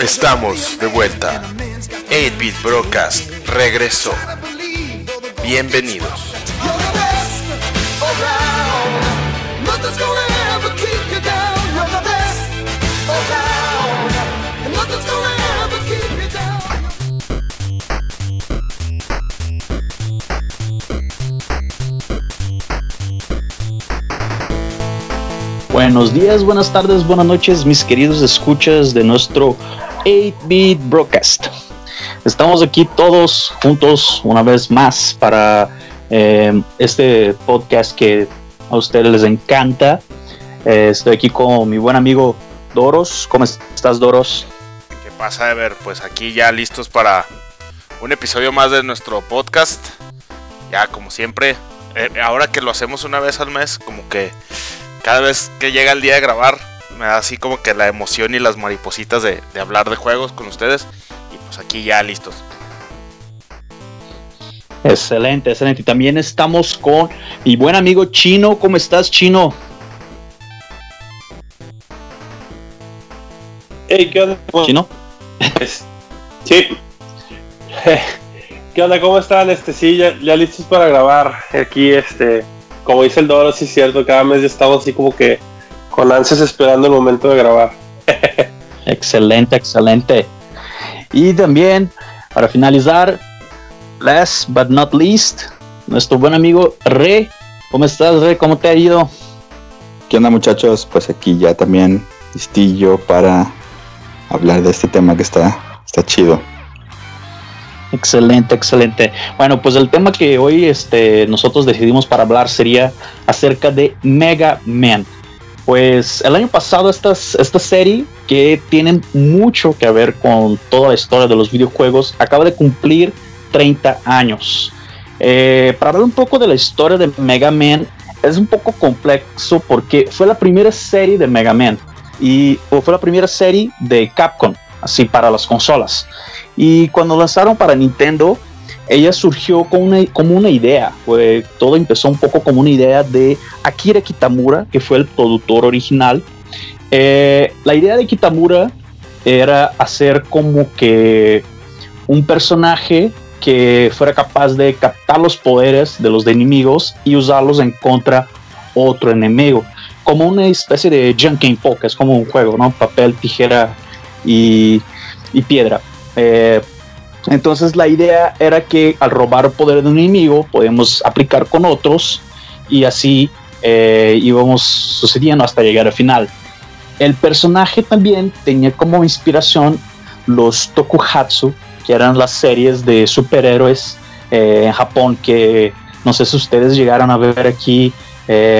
Estamos de vuelta. 8-Bit Broadcast regresó. Bienvenidos. Buenos días, buenas tardes, buenas noches, mis queridos escuchas de nuestro 8-Bit Broadcast. Estamos aquí todos juntos una vez más para eh, este podcast que a ustedes les encanta. Eh, estoy aquí con mi buen amigo Doros. ¿Cómo estás, Doros? ¿Qué pasa, Ever? Pues aquí ya listos para un episodio más de nuestro podcast. Ya, como siempre, eh, ahora que lo hacemos una vez al mes, como que cada vez que llega el día de grabar, me da así como que la emoción y las maripositas de, hablar de juegos con ustedes. Y pues aquí ya listos. Excelente, excelente. Y también estamos con mi buen amigo Chino. ¿Cómo estás, Chino? Hey, ¿qué onda? ¿Chino? Sí. ¿Qué onda? ¿Cómo están? Este, sí, ya, ya listos para grabar. Aquí, este, como dice el Doro, sí es cierto, cada mes ya estamos así como que con ansias esperando el momento de grabar. excelente, excelente. Y también, para finalizar, last but not least, nuestro buen amigo Re. ¿Cómo estás, Re? ¿Cómo te ha ido? ¿Qué onda, muchachos? Pues aquí ya también listillo para hablar de este tema que está, está chido. Excelente, excelente. Bueno, pues el tema que hoy este, nosotros decidimos para hablar sería acerca de Mega Man. Pues el año pasado esta, serie, que tiene mucho que ver con toda la historia de los videojuegos, acaba de cumplir 30 años. Eh, para hablar un poco de la historia de Mega Man, es un poco complejo porque fue la primera serie de Mega Man y fue la primera serie de Capcom, así para las consolas. Y cuando lanzaron para Nintendo, ella surgió como una, como una idea. Fue, todo empezó un poco como una idea de Akira Kitamura, que fue el productor original. Eh, la idea de Kitamura era hacer como que un personaje que fuera capaz de captar los poderes de los enemigos y usarlos en contra otro enemigo. Como una especie de Junkin Poke, es como un juego, ¿no? Papel, tijera y, y piedra. Eh, entonces la idea era que al robar poder de un enemigo podíamos aplicar con otros y así eh, íbamos sucediendo hasta llegar al final. El personaje también tenía como inspiración los tokuhatsu, que eran las series de superhéroes eh, en Japón que no sé si ustedes llegaron a ver aquí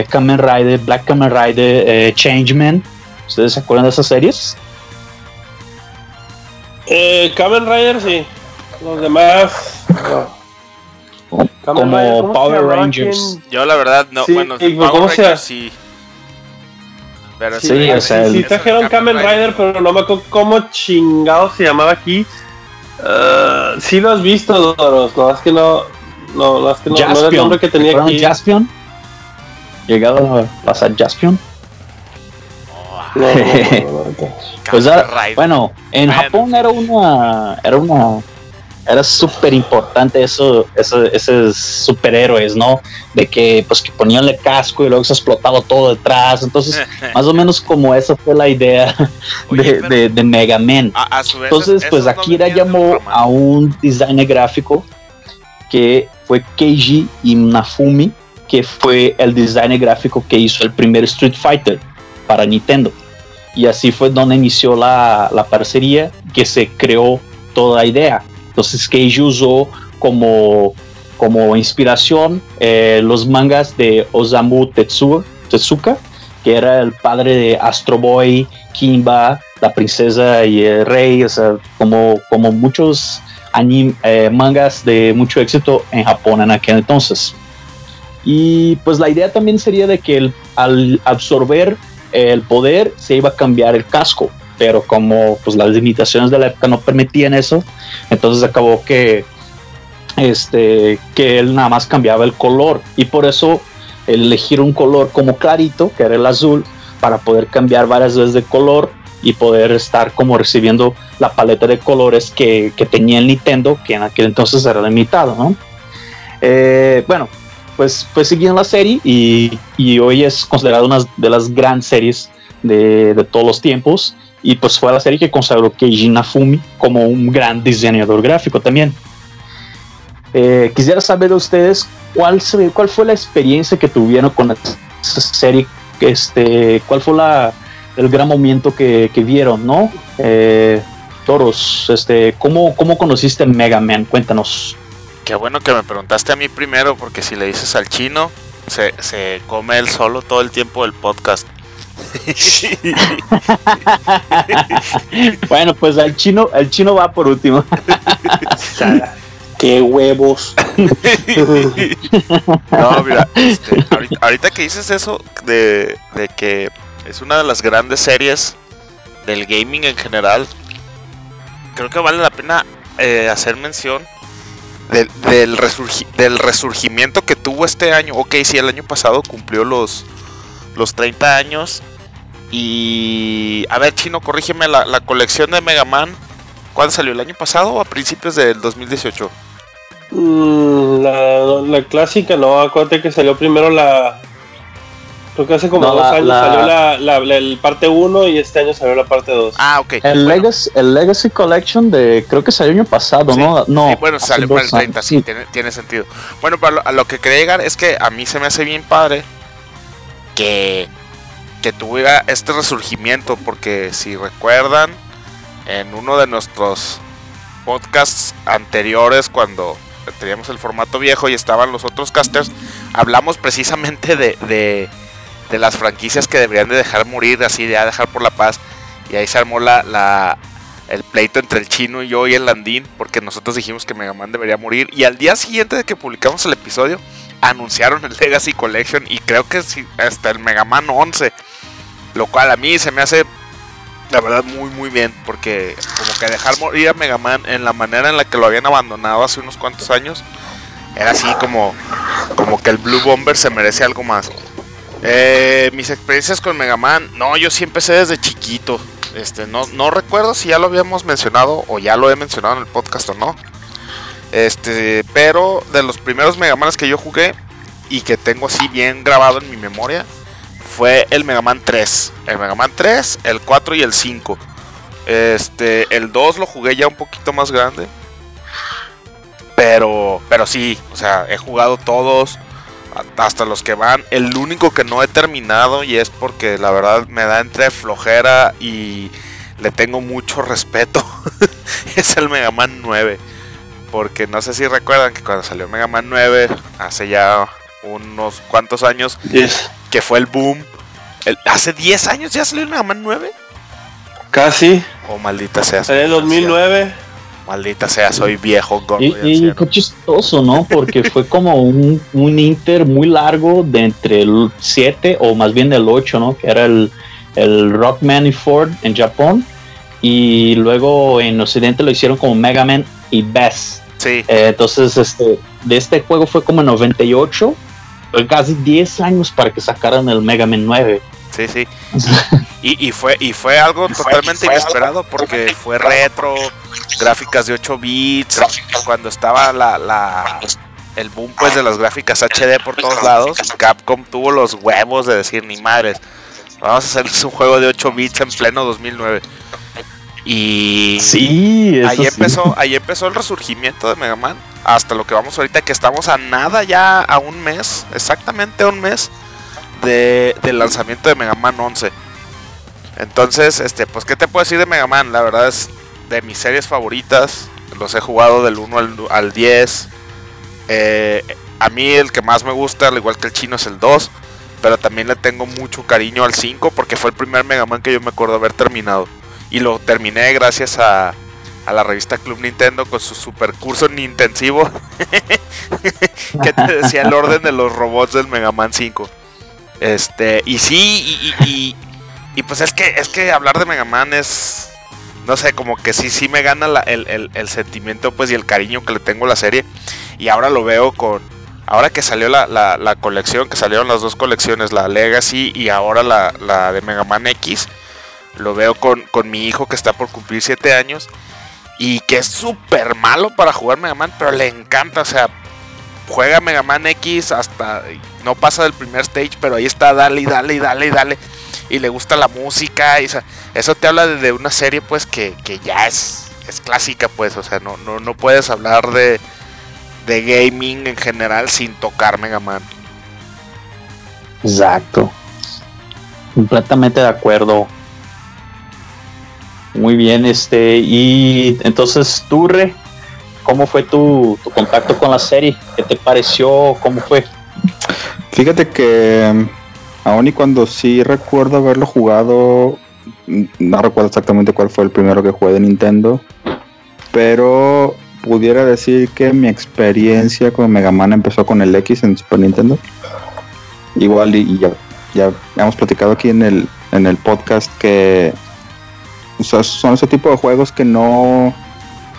Kamen Rider, Black Kamen Rider, Changeman. ¿Ustedes se acuerdan de esas series? Eh, Kamen Rider sí. Los demás. Como Power Rangers. Yo la verdad no. bueno, Power Rangers sí. Pero sí, o sea, sí, trajeron Kamen Rider, pero no me acuerdo cómo chingado se llamaba aquí. Uh, sí lo has visto, Doros, no es que no. No, no es que no, no era el nombre que tenía aquí. Jaspion? ¿Llegado a pasar Jaspion? No, no, no, pues bueno, en Japón era una, era una, era súper importante eso, esos superhéroes, ¿no? De que pues que ponían el casco y luego se explotaba todo detrás. Entonces, más o menos como esa fue la idea de, de, Mega Man. Entonces, pues Akira llamó a un designer gráfico que fue Keiji Inafumi, que fue el designer gráfico que hizo el primer Street Fighter para Nintendo. Y así fue donde inició la, la parcería, que se creó toda la idea. Entonces Keiji usó como, como inspiración eh, los mangas de Osamu Tezuka, que era el padre de Astro Boy, Kimba, la princesa y el rey, o sea, como, como muchos eh, mangas de mucho éxito en Japón en aquel entonces. Y pues la idea también sería de que al absorber el poder se iba a cambiar el casco, pero como pues las limitaciones de la época no permitían eso, entonces acabó que este que él nada más cambiaba el color y por eso elegir un color como clarito, que era el azul, para poder cambiar varias veces de color y poder estar como recibiendo la paleta de colores que, tenía el Nintendo, que en aquel entonces era limitado, ¿no? Eh, bueno, pues, pues siguiendo la serie y, hoy es considerada una de las grandes series de, de, todos los tiempos y pues fue la serie que consagró Keiji Nafumi como un gran diseñador gráfico también. Eh, quisiera saber de ustedes cuál, cuál fue la experiencia que tuvieron con esa serie, este, cuál fue la, el gran momento que, que vieron, ¿no? Eh, Toros, este, ¿cómo, ¿cómo conociste Mega Man? Cuéntanos. Qué bueno que me preguntaste a mí primero, porque si le dices al chino, se, se come él solo todo el tiempo del podcast. bueno, pues al chino, el chino va por último. ¡Qué huevos! no, mira, este, ahorita, que dices eso de, que es una de las grandes series del gaming en general, creo que vale la pena eh, hacer mención del, del, del, resurgimiento que tuvo este año. Ok, sí, el año pasado cumplió los, los 30 años. Y a ver, chino, corrígeme la, la colección de Mega Man. ¿Cuándo salió? ¿El año pasado o a principios del 2018? Mm, la, clásica, no, acuérdate que salió primero la. Creo que hace como dos años salió la, el parte 1 y este año salió la parte 2. Ah, ok. El, Legacy, el Legacy Collection de. Creo que salió el año pasado, ¿no? no bueno, salió para el 30, sí, tiene, tiene, sentido. Bueno, pero a lo que quería llegar es que a mí se me hace bien padre que. Que tuviera este resurgimiento, porque si recuerdan, en uno de nuestros podcasts anteriores, cuando teníamos el formato viejo y estaban los otros casters, hablamos precisamente de, de, las franquicias que deberían de dejar morir, así de dejar por la paz. Y ahí se armó la, la, el pleito entre el chino y yo y el Landín, porque nosotros dijimos que Mega Man debería morir. Y al día siguiente de que publicamos el episodio, anunciaron el Legacy Collection y creo que hasta el Mega Man 11. Lo cual a mí se me hace la verdad muy muy bien porque como que dejar morir a Mega Man en la manera en la que lo habían abandonado hace unos cuantos años era así como como que el Blue Bomber se merece algo más eh, mis experiencias con Mega Man no yo sí empecé desde chiquito este no no recuerdo si ya lo habíamos mencionado o ya lo he mencionado en el podcast o no este pero de los primeros Mega Man que yo jugué y que tengo así bien grabado en mi memoria fue el Mega Man 3. El Mega Man 3, el 4 y el 5. Este, el 2 lo jugué ya un poquito más grande. Pero, pero sí, o sea, he jugado todos, hasta los que van. El único que no he terminado y es porque la verdad me da entre flojera y le tengo mucho respeto. es el Mega Man 9. Porque no sé si recuerdan que cuando salió Mega Man 9, hace ya unos cuantos años, que fue el boom. hace 10 años ya salió Mega Man 9. Casi. Oh, maldita sea. En 2009. Maldita sea, soy viejo. y, y qué chistoso, ¿no? Porque fue como un, un, inter muy largo de entre el 7 o más bien el 8, ¿no? Que era el, el Rockman y Ford en Japón. Y luego en Occidente lo hicieron como Mega Man y Best. Sí. Eh, entonces, este, de este juego fue como en 98 casi 10 años para que sacaran el Mega Man 9. Sí, sí. y, fue, y fue algo totalmente inesperado porque fue retro, gráficas de 8 bits, cuando estaba la, la, el boom pues de las gráficas HD por todos lados, Capcom tuvo los huevos de decir ni madres, vamos a hacer un juego de 8 bits en pleno 2009. Y sí, ahí empezó, ahí empezó el resurgimiento de Mega Man hasta lo que vamos ahorita, que estamos a nada ya a un mes, exactamente a un mes de, del lanzamiento de Mega Man 11. Entonces, este, pues, ¿qué te puedo decir de Mega Man? La verdad es de mis series favoritas. Los he jugado del 1 al, 10. Eh, a mí el que más me gusta, al igual que el chino, es el 2. Pero también le tengo mucho cariño al 5 porque fue el primer Mega Man que yo me acuerdo haber terminado. Y lo terminé gracias a, a la revista Club Nintendo con su super curso intensivo que te decía el orden de los robots del Mega Man 5. Este, y sí, y, y, pues es que es que hablar de Mega Man es no sé, como que sí, sí me gana el, sentimiento pues y el cariño que le tengo a la serie. Y ahora lo veo con. Ahora que salió la, la, colección, que salieron las dos colecciones, la Legacy y ahora la, la de Mega Man X lo veo con, con mi hijo que está por cumplir 7 años y que es súper malo para jugar Mega Man, pero le encanta, o sea, juega Mega Man X hasta no pasa del primer stage, pero ahí está, dale y dale y dale y dale. Y le gusta la música, y, eso te habla de, una serie pues que, ya es, es clásica pues, o sea, no, no, no puedes hablar de, de gaming en general sin tocar Mega Man. Exacto. Completamente de acuerdo. Muy bien, este, y entonces tú, Re, ¿cómo fue tu, contacto con la serie? ¿Qué te pareció? ¿Cómo fue? Fíjate que aún y cuando sí recuerdo haberlo jugado, no recuerdo exactamente cuál fue el primero que jugué de Nintendo, pero pudiera decir que mi experiencia con Mega Man empezó con el X en Super Nintendo. Igual y, ya, ya hemos platicado aquí en el, en el podcast que son ese tipo de juegos que no,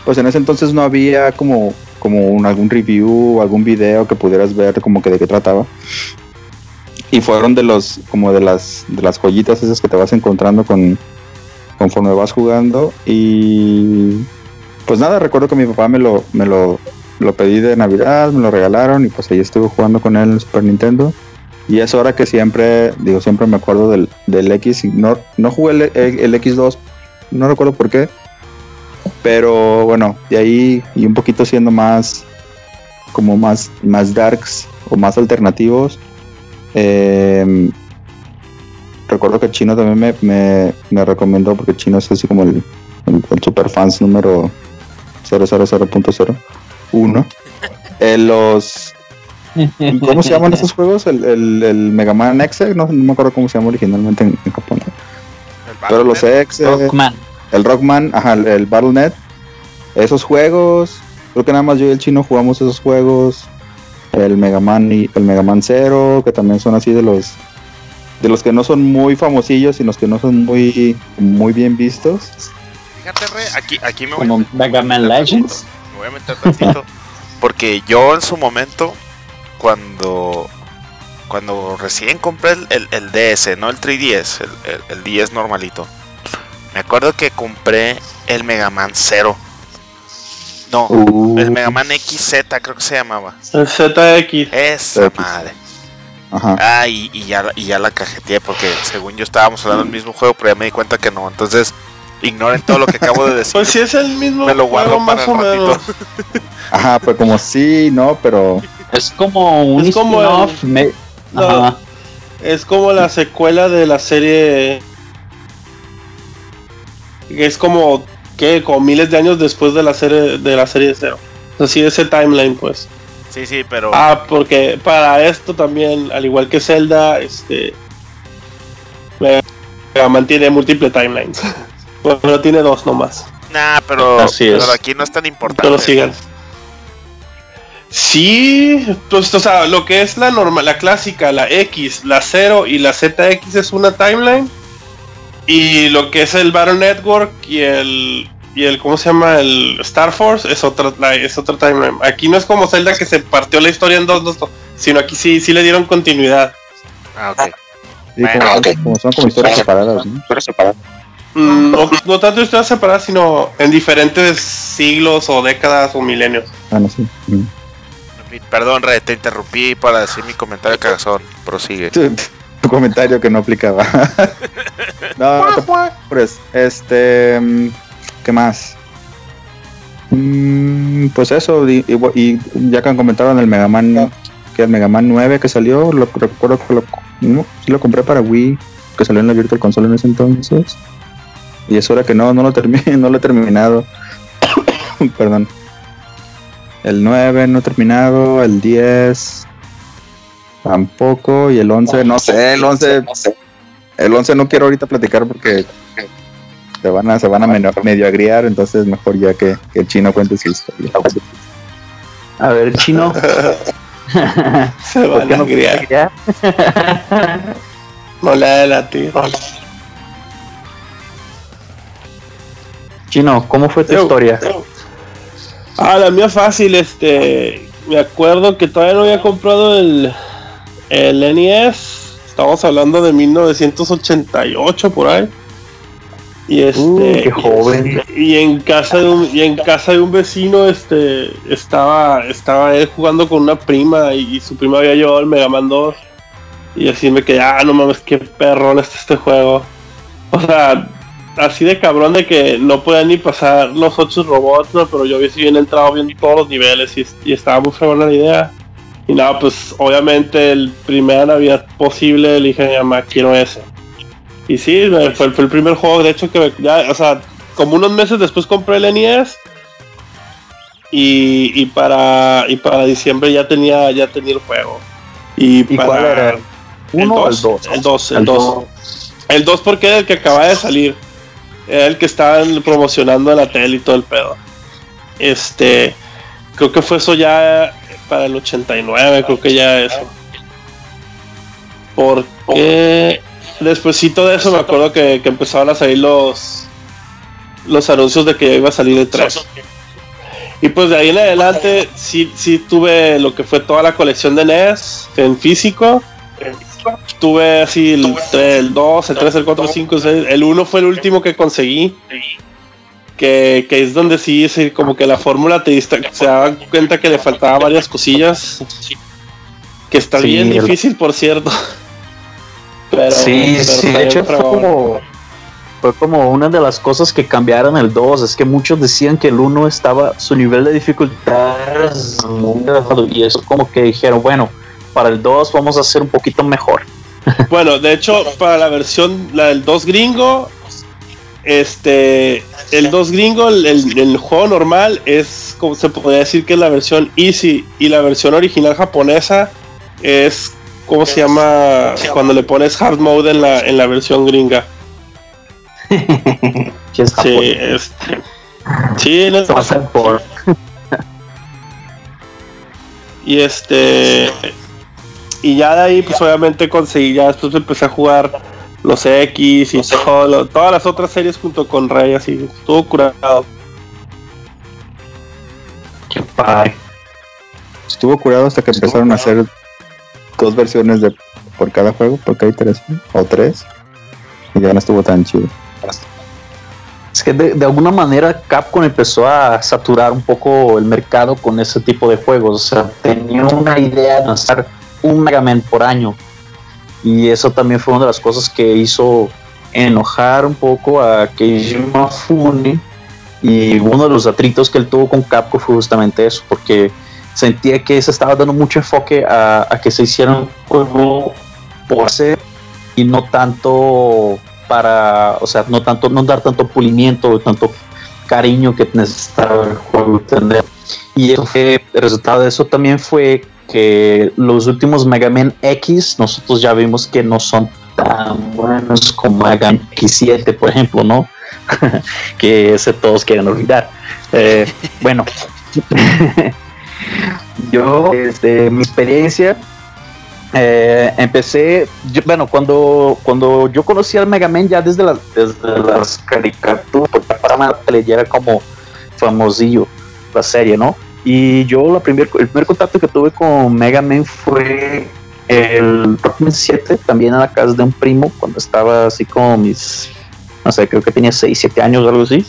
pues en ese entonces no había como, como algún review o algún video que pudieras ver como que de qué trataba. Y fueron de los, como de las, de las joyitas esas que te vas encontrando con, conforme vas jugando. Y pues nada, recuerdo que mi papá me lo, me lo, lo pedí de Navidad, me lo regalaron y pues ahí estuve jugando con él en Super Nintendo. Y es hora que siempre, digo, siempre me acuerdo del, del X. No, no jugué el, el, X2, no recuerdo por qué. Pero bueno, de ahí y un poquito siendo más, como más, más darks o más alternativos. Em, recuerdo que Chino también me, me, me, recomendó, porque Chino es así como el, el, el super fans número 000.01. Eh, los ¿Cómo se llaman esos juegos? El, el, el Mega Man X, no, no, me acuerdo cómo se llama originalmente en, Japón. Pero los X, Rockman. el Rockman, ajá, el, el BattleNet, esos juegos, creo que nada más yo y el chino jugamos esos juegos. El Mega Man y el Mega Man Zero, que también son así de los de los que no son muy famosillos y los que no son muy muy bien vistos. Fíjate, Re, aquí, aquí me voy Como Mega Man Legends. Me voy a meter tantito. porque yo en su momento cuando cuando recién compré el, el, DS, no el 3DS, el, el, 10 normalito. Me acuerdo que compré el Mega Man 0. No, uh. el Mega Man XZ creo que se llamaba. El ZX. Esa madre. Ajá. Ah, y, ya, y ya la cajeteé porque según yo estábamos hablando del mismo juego, pero ya me di cuenta que no. Entonces, ignoren todo lo que acabo de decir. pues si es el mismo me lo guardo más o menos. Ajá, pues como sí, no, pero es como un es como Es como la secuela de la serie. Es como que como miles de años después de la serie de la serie cero. Así ese timeline pues. Sí, sí, pero. Ah, porque para esto también, al igual que Zelda, este. mantiene múltiples timelines. pero tiene dos nomás. Nah, pero, pero aquí no es tan importante. Pero sigan. Sí, pues, o sea, lo que es la normal, la clásica, la X, la 0 y la ZX es una timeline. Y lo que es el Battle Network y el y el ¿cómo se llama? el Star Force es otra es otra timeline. Aquí no es como Zelda que se partió la historia en dos, dos, sino aquí sí sí le dieron continuidad. Ah, ok. como, son como historias separadas, ¿no? Mm, no, tanto historias separadas, sino en diferentes siglos o décadas o milenios. Ah, no, sí. Mm. Perdón, Red, te interrumpí para decir mi comentario cagazón. Prosigue. Tu, comentario que no aplicaba. no, pues, este. Mm, ¿Qué más? Mm, pues eso, y, ya que han comentado en el Mega Man, que el Mega Man 9 que salió, lo recuerdo que lo, lo compré para Wii, que salió en la Virtual Console en ese entonces. Y es hora que no, no lo terminé, no lo he terminado. Perdón. El 9 no terminado, el 10 tampoco y el 11 no sé, el 11 el 11 no quiero ahorita platicar porque se van a se van a medio, agriar, entonces mejor ya que, el chino cuente su historia. A ver, chino. se van a agriar. no le da la tira. Chino, ¿cómo fue tu historia? Ah, la mía fácil, este. Me acuerdo que todavía no había comprado el, el NES. Estamos hablando de 1988 por ahí. Y este uh, joven. Y, en casa de un y en casa de un vecino este estaba estaba él jugando con una prima y, su prima había llevado el Mega Man 2 y así me quedé, ah, no mames, qué perrón está este juego. O sea, así de cabrón de que no podían ni pasar los ocho robots, ¿no? Pero yo había bien entrado viendo todos los niveles y, estaba muy fregona la idea. Y nada, pues obviamente el primer Navidad posible le dije a mi mamá, quiero ese. Y sí, fue, el primer juego, de hecho, que ya, o sea, como unos meses después compré el NES. Y, para y para diciembre ya tenía ya tenía el juego. Y, para, cuál era? ¿Uno el 2? El 2, el 2. El 2 porque era el que acaba de salir. Era el que estaban promocionando en la tele y todo el pedo. Este, creo que fue eso ya para el 89, creo que ya eso. Porque despuésito de eso me acuerdo que, empezaron a salir los los anuncios de que iba a salir el 3. Y pues de ahí en adelante sí, sí tuve lo que fue toda la colección de NES en físico. Tuve así el, el 2, el 3, el 4, el 5, el 1 fue el último que conseguí. Que, es donde sí, sí, como que la fórmula te dista, se da cuenta que le faltaba varias cosillas. Que está bien difícil, por cierto. Pero, sí, sí, de hecho fue como, fue como una de las cosas que cambiaron el 2, es que muchos decían que el 1 estaba, su nivel de dificultad muy elevado y eso como que dijeron, bueno, para el 2 vamos a hacer un poquito mejor. Bueno, de hecho, para la versión, la del 2 gringo, este, el 2 gringo, el, juego normal es, como se podría decir que es la versión easy y la versión original japonesa es, ¿cómo se llama? Cuando le pones hard mode en la, en la versión gringa. sí, este, sí, no, y este y ya de ahí, pues obviamente conseguí, ya después empecé a jugar los X y todas las otras series junto con Rey, así, estuvo curado. Qué padre. Estuvo curado hasta que empezaron a hacer dos versiones de por cada juego, porque hay tres o tres, y ya no estuvo tan chido. Es que de, de, alguna manera Capcom empezó a saturar un poco el mercado con ese tipo de juegos. O sea, tenía una idea de lanzar un Mega Man por año. Y eso también fue una de las cosas que hizo enojar un poco a Keiji Mafune. Y uno de los atritos que él tuvo con Capcom fue justamente eso, porque sentía que se estaba dando mucho enfoque a, que se hiciera un juego por hacer y no tanto para, o sea, no tanto, no dar tanto pulimiento, tanto cariño que necesitaba el juego tener. Y el resultado de eso también fue que los últimos Mega Man X nosotros ya vimos que no son tan buenos como Mega Man X7, por ejemplo, ¿no? que ese todos quieren olvidar. Eh, bueno, yo, desde mi experiencia, eh, empecé, bueno, cuando, cuando yo conocí al Mega Man ya desde, desde las caricaturas, porque para ya era como famosillo la serie, ¿no? Y yo la primer, el primer contacto que tuve con Mega Man fue el Rockman 7, también en la casa de un primo, cuando estaba así como mis, no sé, creo que tenía 6, 7 años o algo así.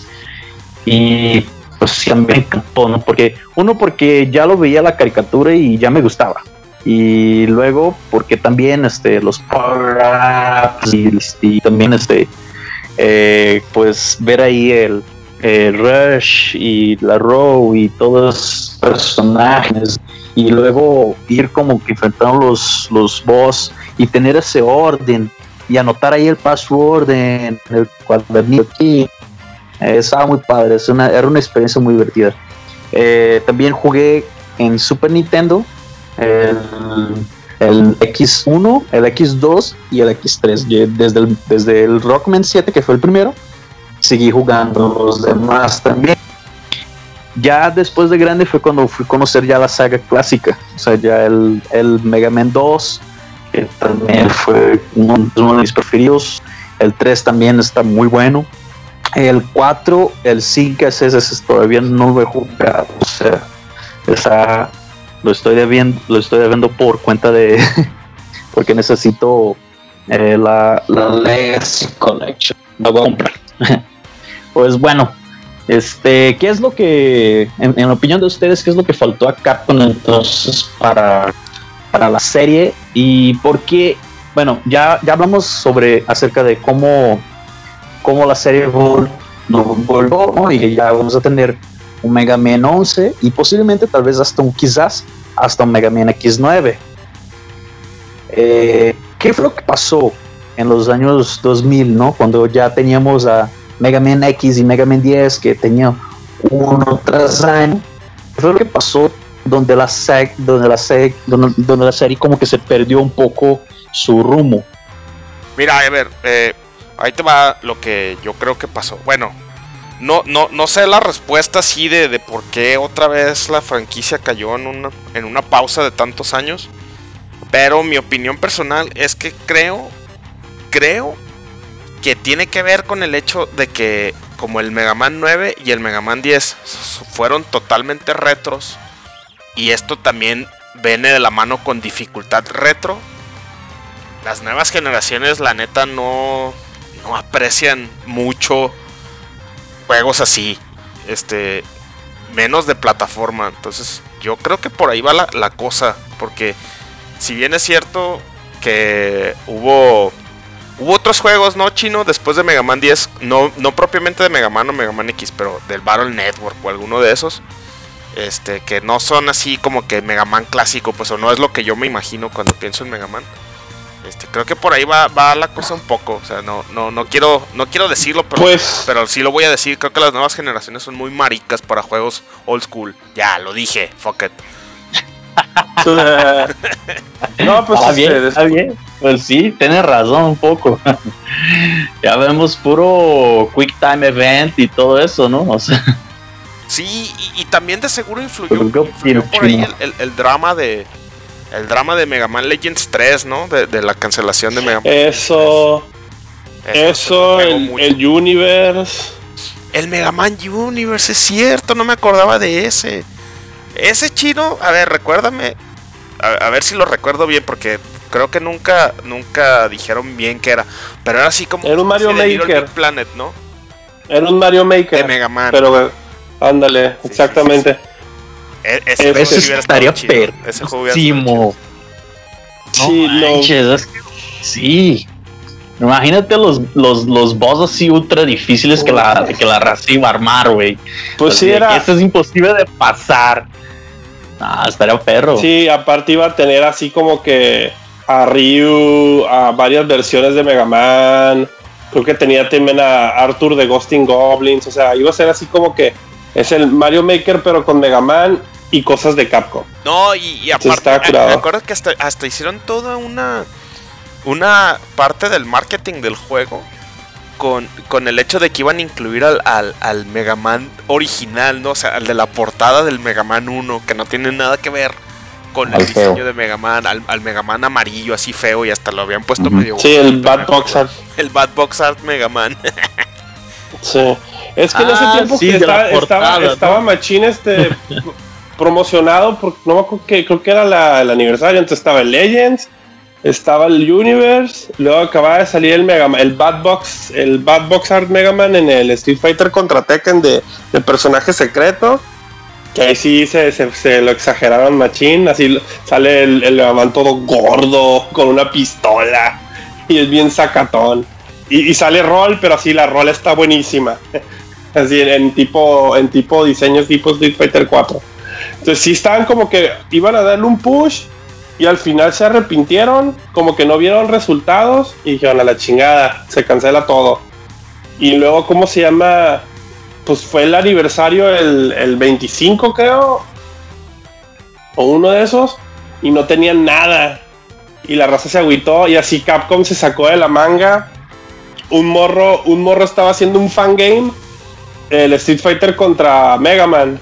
Y pues sí, me encantó, ¿no? Porque, uno, porque ya lo veía la caricatura y ya me gustaba. Y luego, porque también este, los power y, también este, eh, pues ver ahí el, eh, Rush y la Row y todos los personajes y luego ir como que enfrentando los, los boss y tener ese orden y anotar ahí el password en el cuadernillo. Aquí estaba muy padre es una, era una experiencia muy divertida. Eh, también jugué en Super Nintendo el, el X1 el X2 y el X3 desde el, desde el Rockman 7 que fue el primero seguí jugando los demás también. Ya después de grande fue cuando fui a conocer ya la saga clásica, o sea, ya el, el Mega Man 2, que también fue uno, de mis preferidos. El 3 también está muy bueno. El 4, el 5, ese, ese, todavía no lo he jugado, o sea, esa, lo estoy debiendo, lo estoy debiendo por cuenta de, porque necesito eh, la, la Legacy Collection, la voy a comprar. Pues bueno, este, ¿qué es lo que, en, la opinión de ustedes, qué es lo que faltó a Capcom entonces para, para la serie y por qué? Bueno, ya, ya hablamos sobre acerca de cómo, cómo la serie volvió, ¿no? y ya vamos a tener un Mega Man 11 y posiblemente tal vez hasta un quizás hasta un Mega Man X9. Eh, ¿Qué fue lo que pasó en los años 2000, ¿no? Cuando ya teníamos a Mega Man X y Mega Man 10 que tenía uno tras año. ¿Qué fue lo que pasó donde la, donde, la donde, la serie como que se perdió un poco su rumbo? Mira, a ver, eh, ahí te va lo que yo creo que pasó. Bueno, no, no, no sé la respuesta así de, de por qué otra vez la franquicia cayó en una, en una pausa de tantos años. Pero mi opinión personal es que creo, creo que tiene que ver con el hecho de que como el Mega Man 9 y el Mega Man 10 fueron totalmente retros y esto también viene de la mano con dificultad retro, las nuevas generaciones la neta no, no aprecian mucho juegos así, este, menos de plataforma, entonces yo creo que por ahí va la, la cosa, porque si bien es cierto que hubo hubo otros juegos, ¿no? Chino, después de Mega Man 10, no, no propiamente de Mega Man o Mega Man X, pero del Battle Network o alguno de esos. Este, que no son así como que Mega Man clásico, pues o no es lo que yo me imagino cuando pienso en Mega Man. Este, creo que por ahí va, va la cosa un poco. O sea, no, no, no quiero, no quiero decirlo, pero, pues, pero sí lo voy a decir. Creo que las nuevas generaciones son muy maricas para juegos old school. Ya, lo dije, fuck it. no, pues está bien, está bien. Pues sí, tienes razón un poco. ya vemos puro Quick Time Event y todo eso, ¿no? O sea. Sí, y, también de seguro influyó, por ahí el, drama de el drama de Mega Man Legends 3, ¿no? De, la cancelación de Mega Man. Eso. Eso, el, el Universe. El Mega Man Universe, es cierto, no me acordaba de ese. Ese chino, a ver, recuérdame. A, ver si lo recuerdo bien, porque creo que nunca nunca dijeron bien qué era. Pero era así como. Era un Mario Maker. Planet, ¿no? Era un Mario Maker. De Mega Man. Pero, ándale, exactamente. E, ese, ese estaría Ese juego Sí, no sí. Imagínate los, los, los boss así ultra difíciles que la, que la raza iba a armar, güey. Pues sí, era. Esto es imposible de pasar. Ah, estaría perro. Sí, aparte iba a tener así como que a Ryu, a varias versiones de Mega Man. Creo que tenía también a Arthur de Ghosting Goblins. O sea, iba a ser así como que es el Mario Maker, pero con Mega Man y cosas de Capcom. No, y, aparte, me acuerdo que hasta, hasta hicieron toda una, una parte del marketing del juego con, el hecho de que iban a incluir al, al, Mega Man original, ¿no? O sea, al de la portada del Mega Man 1, que no tiene nada que ver con el diseño de Mega Man, al, al, Mega Man amarillo así feo y hasta lo habían puesto medio... Sí, el Bad Box Art. El Bad Box Art Mega Man. sí. Es que en ese ah, tiempo que estaba, estaba, Machine este promocionado, porque no me acuerdo que creo que era el aniversario, entonces estaba el Legends, estaba el Universe, luego acababa de salir el Mega el Bad Box, el Bad Box Art Mega Man en el Street Fighter contra Tekken de, personaje secreto. Que ahí sí se, se, lo exageraron machín, así sale el, el todo gordo, con una pistola, y es bien sacatón. Y, sale Roll, pero así la Roll está buenísima. Así en, tipo, en tipo diseños tipo Street Fighter 4. Entonces sí estaban como que iban a darle un push y al final se arrepintieron, como que no vieron resultados y dijeron a la chingada, se cancela todo. Y luego, ¿cómo se llama? Pues fue el aniversario el, el 25 creo, o uno de esos, y no tenían nada. Y la raza se agüitó y así Capcom se sacó de la manga. Un morro, un morro estaba haciendo un fan game, el Street Fighter contra Mega Man.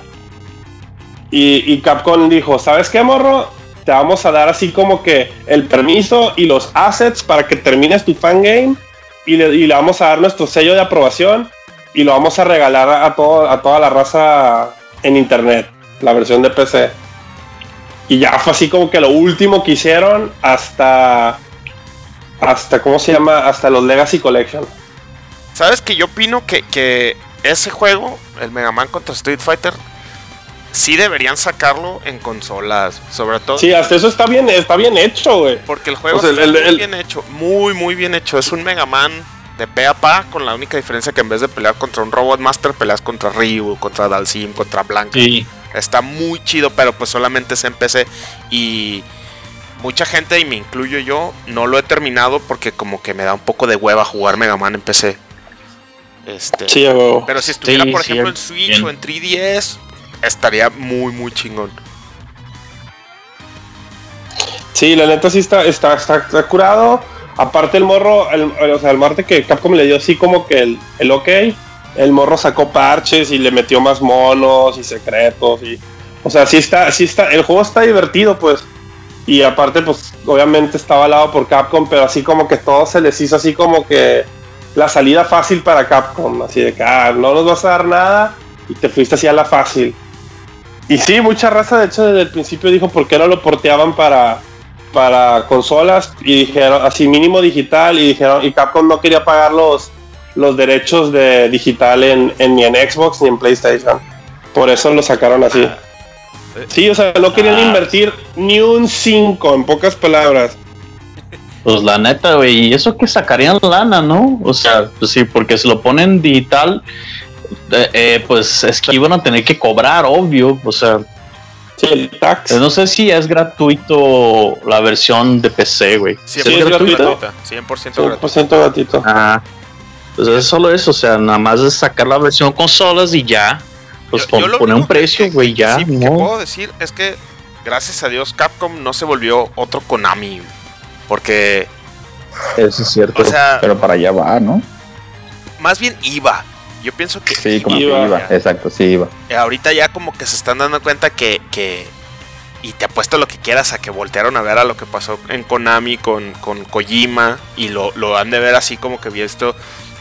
Y, y Capcom dijo, ¿sabes qué morro? te vamos a dar así como que el permiso y los assets para que termines tu fangame y le, y le vamos a dar nuestro sello de aprobación y lo vamos a regalar a, todo, a toda la raza en internet, la versión de PC. Y ya fue así como que lo último que hicieron hasta, hasta ¿cómo se llama? Hasta los Legacy Collection. ¿Sabes que yo opino que, que ese juego, el Mega Man contra Street Fighter, sí deberían sacarlo en consolas, sobre todo. Sí, hasta eso está bien, está bien hecho, güey. Porque el juego está muy bien hecho, muy, muy bien hecho. Es un Mega Man de pe a pa, con la única diferencia que en vez de pelear contra un Robot Master, peleas contra Ryu, contra Dalsim, contra Blanca. Sí. Está muy chido, pero pues solamente es en PC. Y mucha gente, y me incluyo yo, no lo he terminado porque como que me da un poco de hueva jugar Mega Man en PC. Este, sí, pero si estuviera, por ejemplo, en Switch o en 3DS, estaría muy, muy chingón. Sí, la neta sí está, está, está, curado. Aparte el morro, el, o sea, el Marte que Capcom le dio así como que el, el ok, el morro sacó parches y le metió más monos y secretos y... O sea, sí está, sí está, el juego está divertido, pues. Y aparte, pues, obviamente estaba al lado por Capcom, pero así como que todo se les hizo así como que la salida fácil para Capcom. Así de que, ah, no nos vas a dar nada y te fuiste así a la fácil. Y sí, mucha raza, de hecho, desde el principio dijo por qué no lo porteaban para, para consolas y dijeron así mínimo digital y dijeron y Capcom no quería pagar los, los derechos de digital en, ni en Xbox ni en PlayStation. Por eso lo sacaron así. Ah. Sí, o sea, no querían ah. invertir ni un 5, en pocas palabras. Pues la neta, güey, y eso que sacarían lana, ¿no? O sea, pues sí, porque si lo ponen digital, eh, eh, pues es que iban a tener que cobrar, obvio. O sea, el tax. No sé si es gratuito la versión de PC, güey. Sí, es, gratuito. 100%, gratuito. Ah, pues es solo eso, o sea, nada más es sacar la versión consolas y ya. Pues poner un precio, güey, ya. Sí, que puedo decir es que, gracias a Dios, Capcom no se volvió otro Konami. Porque. Eso es cierto. pero para allá va, ¿no? Más bien iba. Yo pienso que. Sí, como iba, que iba. Exacto, sí iba. Eh, ahorita ya como que se están dando cuenta que, que. y te apuesto lo que quieras a que voltearon a ver a lo que pasó en Konami con, con Kojima. Y lo, lo han de ver así como que visto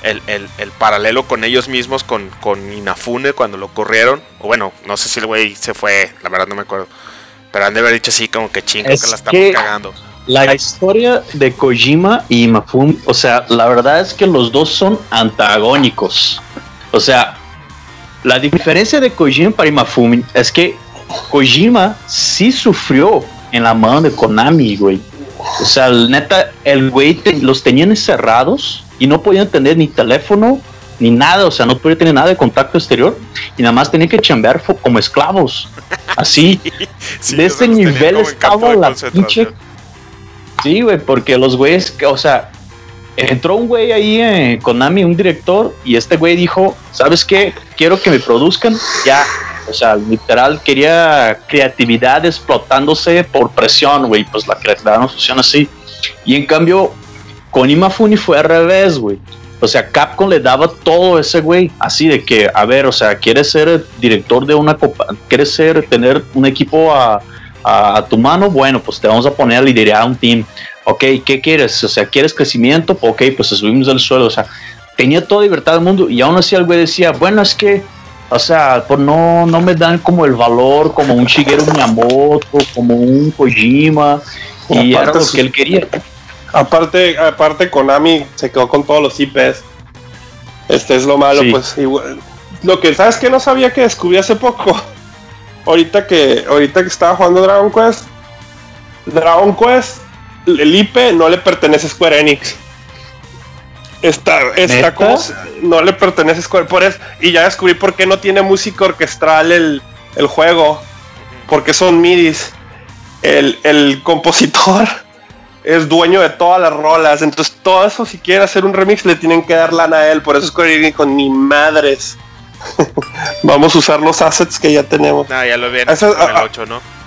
el, el, el paralelo con ellos mismos, con, con Inafune cuando lo corrieron. O bueno, no sé si el güey se fue, la verdad no me acuerdo. Pero han de haber dicho así como que chingo que la estamos cagando. La historia de Kojima y Inafune, o sea, la verdad es que los dos son antagónicos. O sea, la diferencia de Kojima para Imafumi es que Kojima sí sufrió en la mano de Konami, güey. O sea, neta, el güey los tenían encerrados y no podían tener ni teléfono ni nada, o sea, no podían tener nada de contacto exterior y nada más tenían que chambear como esclavos. Así, de ese nivel estaba la pinche. Sí, güey, porque los güeyes, o sea, entró un güey ahí en Konami, un director, y este güey dijo, ¿sabes qué? Quiero que me produzcan ya. O sea, literal, quería creatividad explotándose por presión, güey. Pues la creatividad no funciona así. Y en cambio, con Imafuni fue al revés, güey. O sea, Capcom le daba todo ese güey, así de que, a ver, o sea, quieres ser director de una copa, quieres ser, tener un equipo a, a, tu mano, bueno, pues te vamos a poner a liderar un team ok, ¿qué quieres? O sea, ¿quieres crecimiento? Ok, pues subimos del suelo. O sea, tenía toda libertad del mundo y aún así el güey decía, bueno, es que, o sea, pues no, no me dan como el valor como un Shigeru Miyamoto, como un Kojima, y era lo que él quería. Aparte, aparte Konami se quedó con todos los IPs. Este es lo malo, pues igual. Lo que sabes que no sabía que descubrí hace poco. ahorita que ahorita que estaba jugando Dragon Quest. Dragon Quest el IP no le pertenece a Square Enix. Esta, esta cosa no le pertenece a Square por eso, y ya descubrí por qué no tiene música orquestral el, juego. Porque son midis. El, compositor es dueño de todas las rolas. Entonces todo eso si quiere hacer un remix le tienen que dar lana a él. Por eso Square Enix con ni madres. Vamos a usar los assets que ya tenemos. ya lo ven. el 8, ¿no?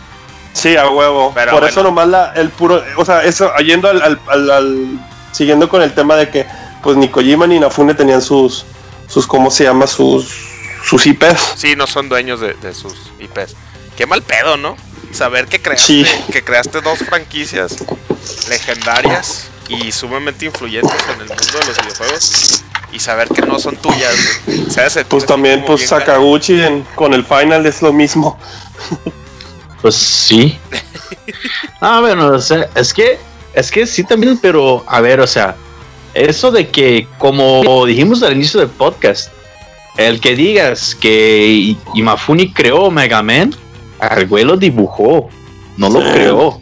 Sí, a huevo. Por eso nomás la, el puro, o sea, eso, yendo al, al, siguiendo con el tema de que pues ni Kojima ni Nafune tenían sus, sus, ¿cómo se llama? Sus, sus IPs. Sí, no son dueños de, sus IPs. Qué mal pedo, ¿no? Saber que creaste, que creaste dos franquicias legendarias y sumamente influyentes en el mundo de los videojuegos y saber que no son tuyas. pues también, pues Sakaguchi con el Final es lo mismo. Pues sí. Ah, bueno, o sea, es que, es que sí también, pero a ver, o sea, eso de que, como dijimos al inicio del podcast, el que digas que Imafuni creó Mega Man, el güey lo dibujó, no lo creó.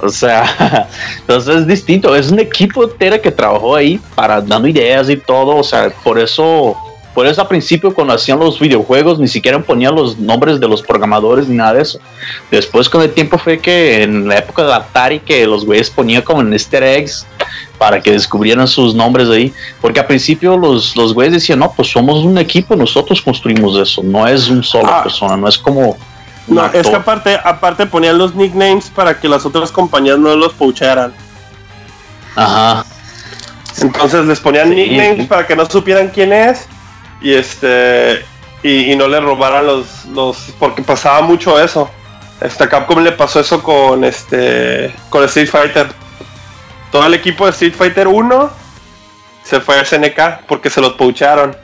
O sea, entonces es distinto. Es un equipo entero que trabajó ahí para dando ideas y todo. O sea, por eso, por eso al principio cuando hacían los videojuegos ni siquiera ponían los nombres de los programadores ni nada de eso. Después con el tiempo fue que en la época de Atari que los güeyes ponían como en easter eggs para que descubrieran sus nombres ahí. Porque al principio los, los güeyes decían, no, pues somos un equipo, nosotros construimos eso. No es un solo ah. persona, no es como no, es que aparte, aparte ponían los nicknames para que las otras compañías no los poacharan. Ajá. Entonces les ponían nicknames para que no supieran quién es. Y este. Y, no le robaran los, los. Porque pasaba mucho eso. Este Capcom le pasó eso con este. con Street Fighter. Todo el equipo de Street Fighter 1 se fue a SNK porque se los poacharon.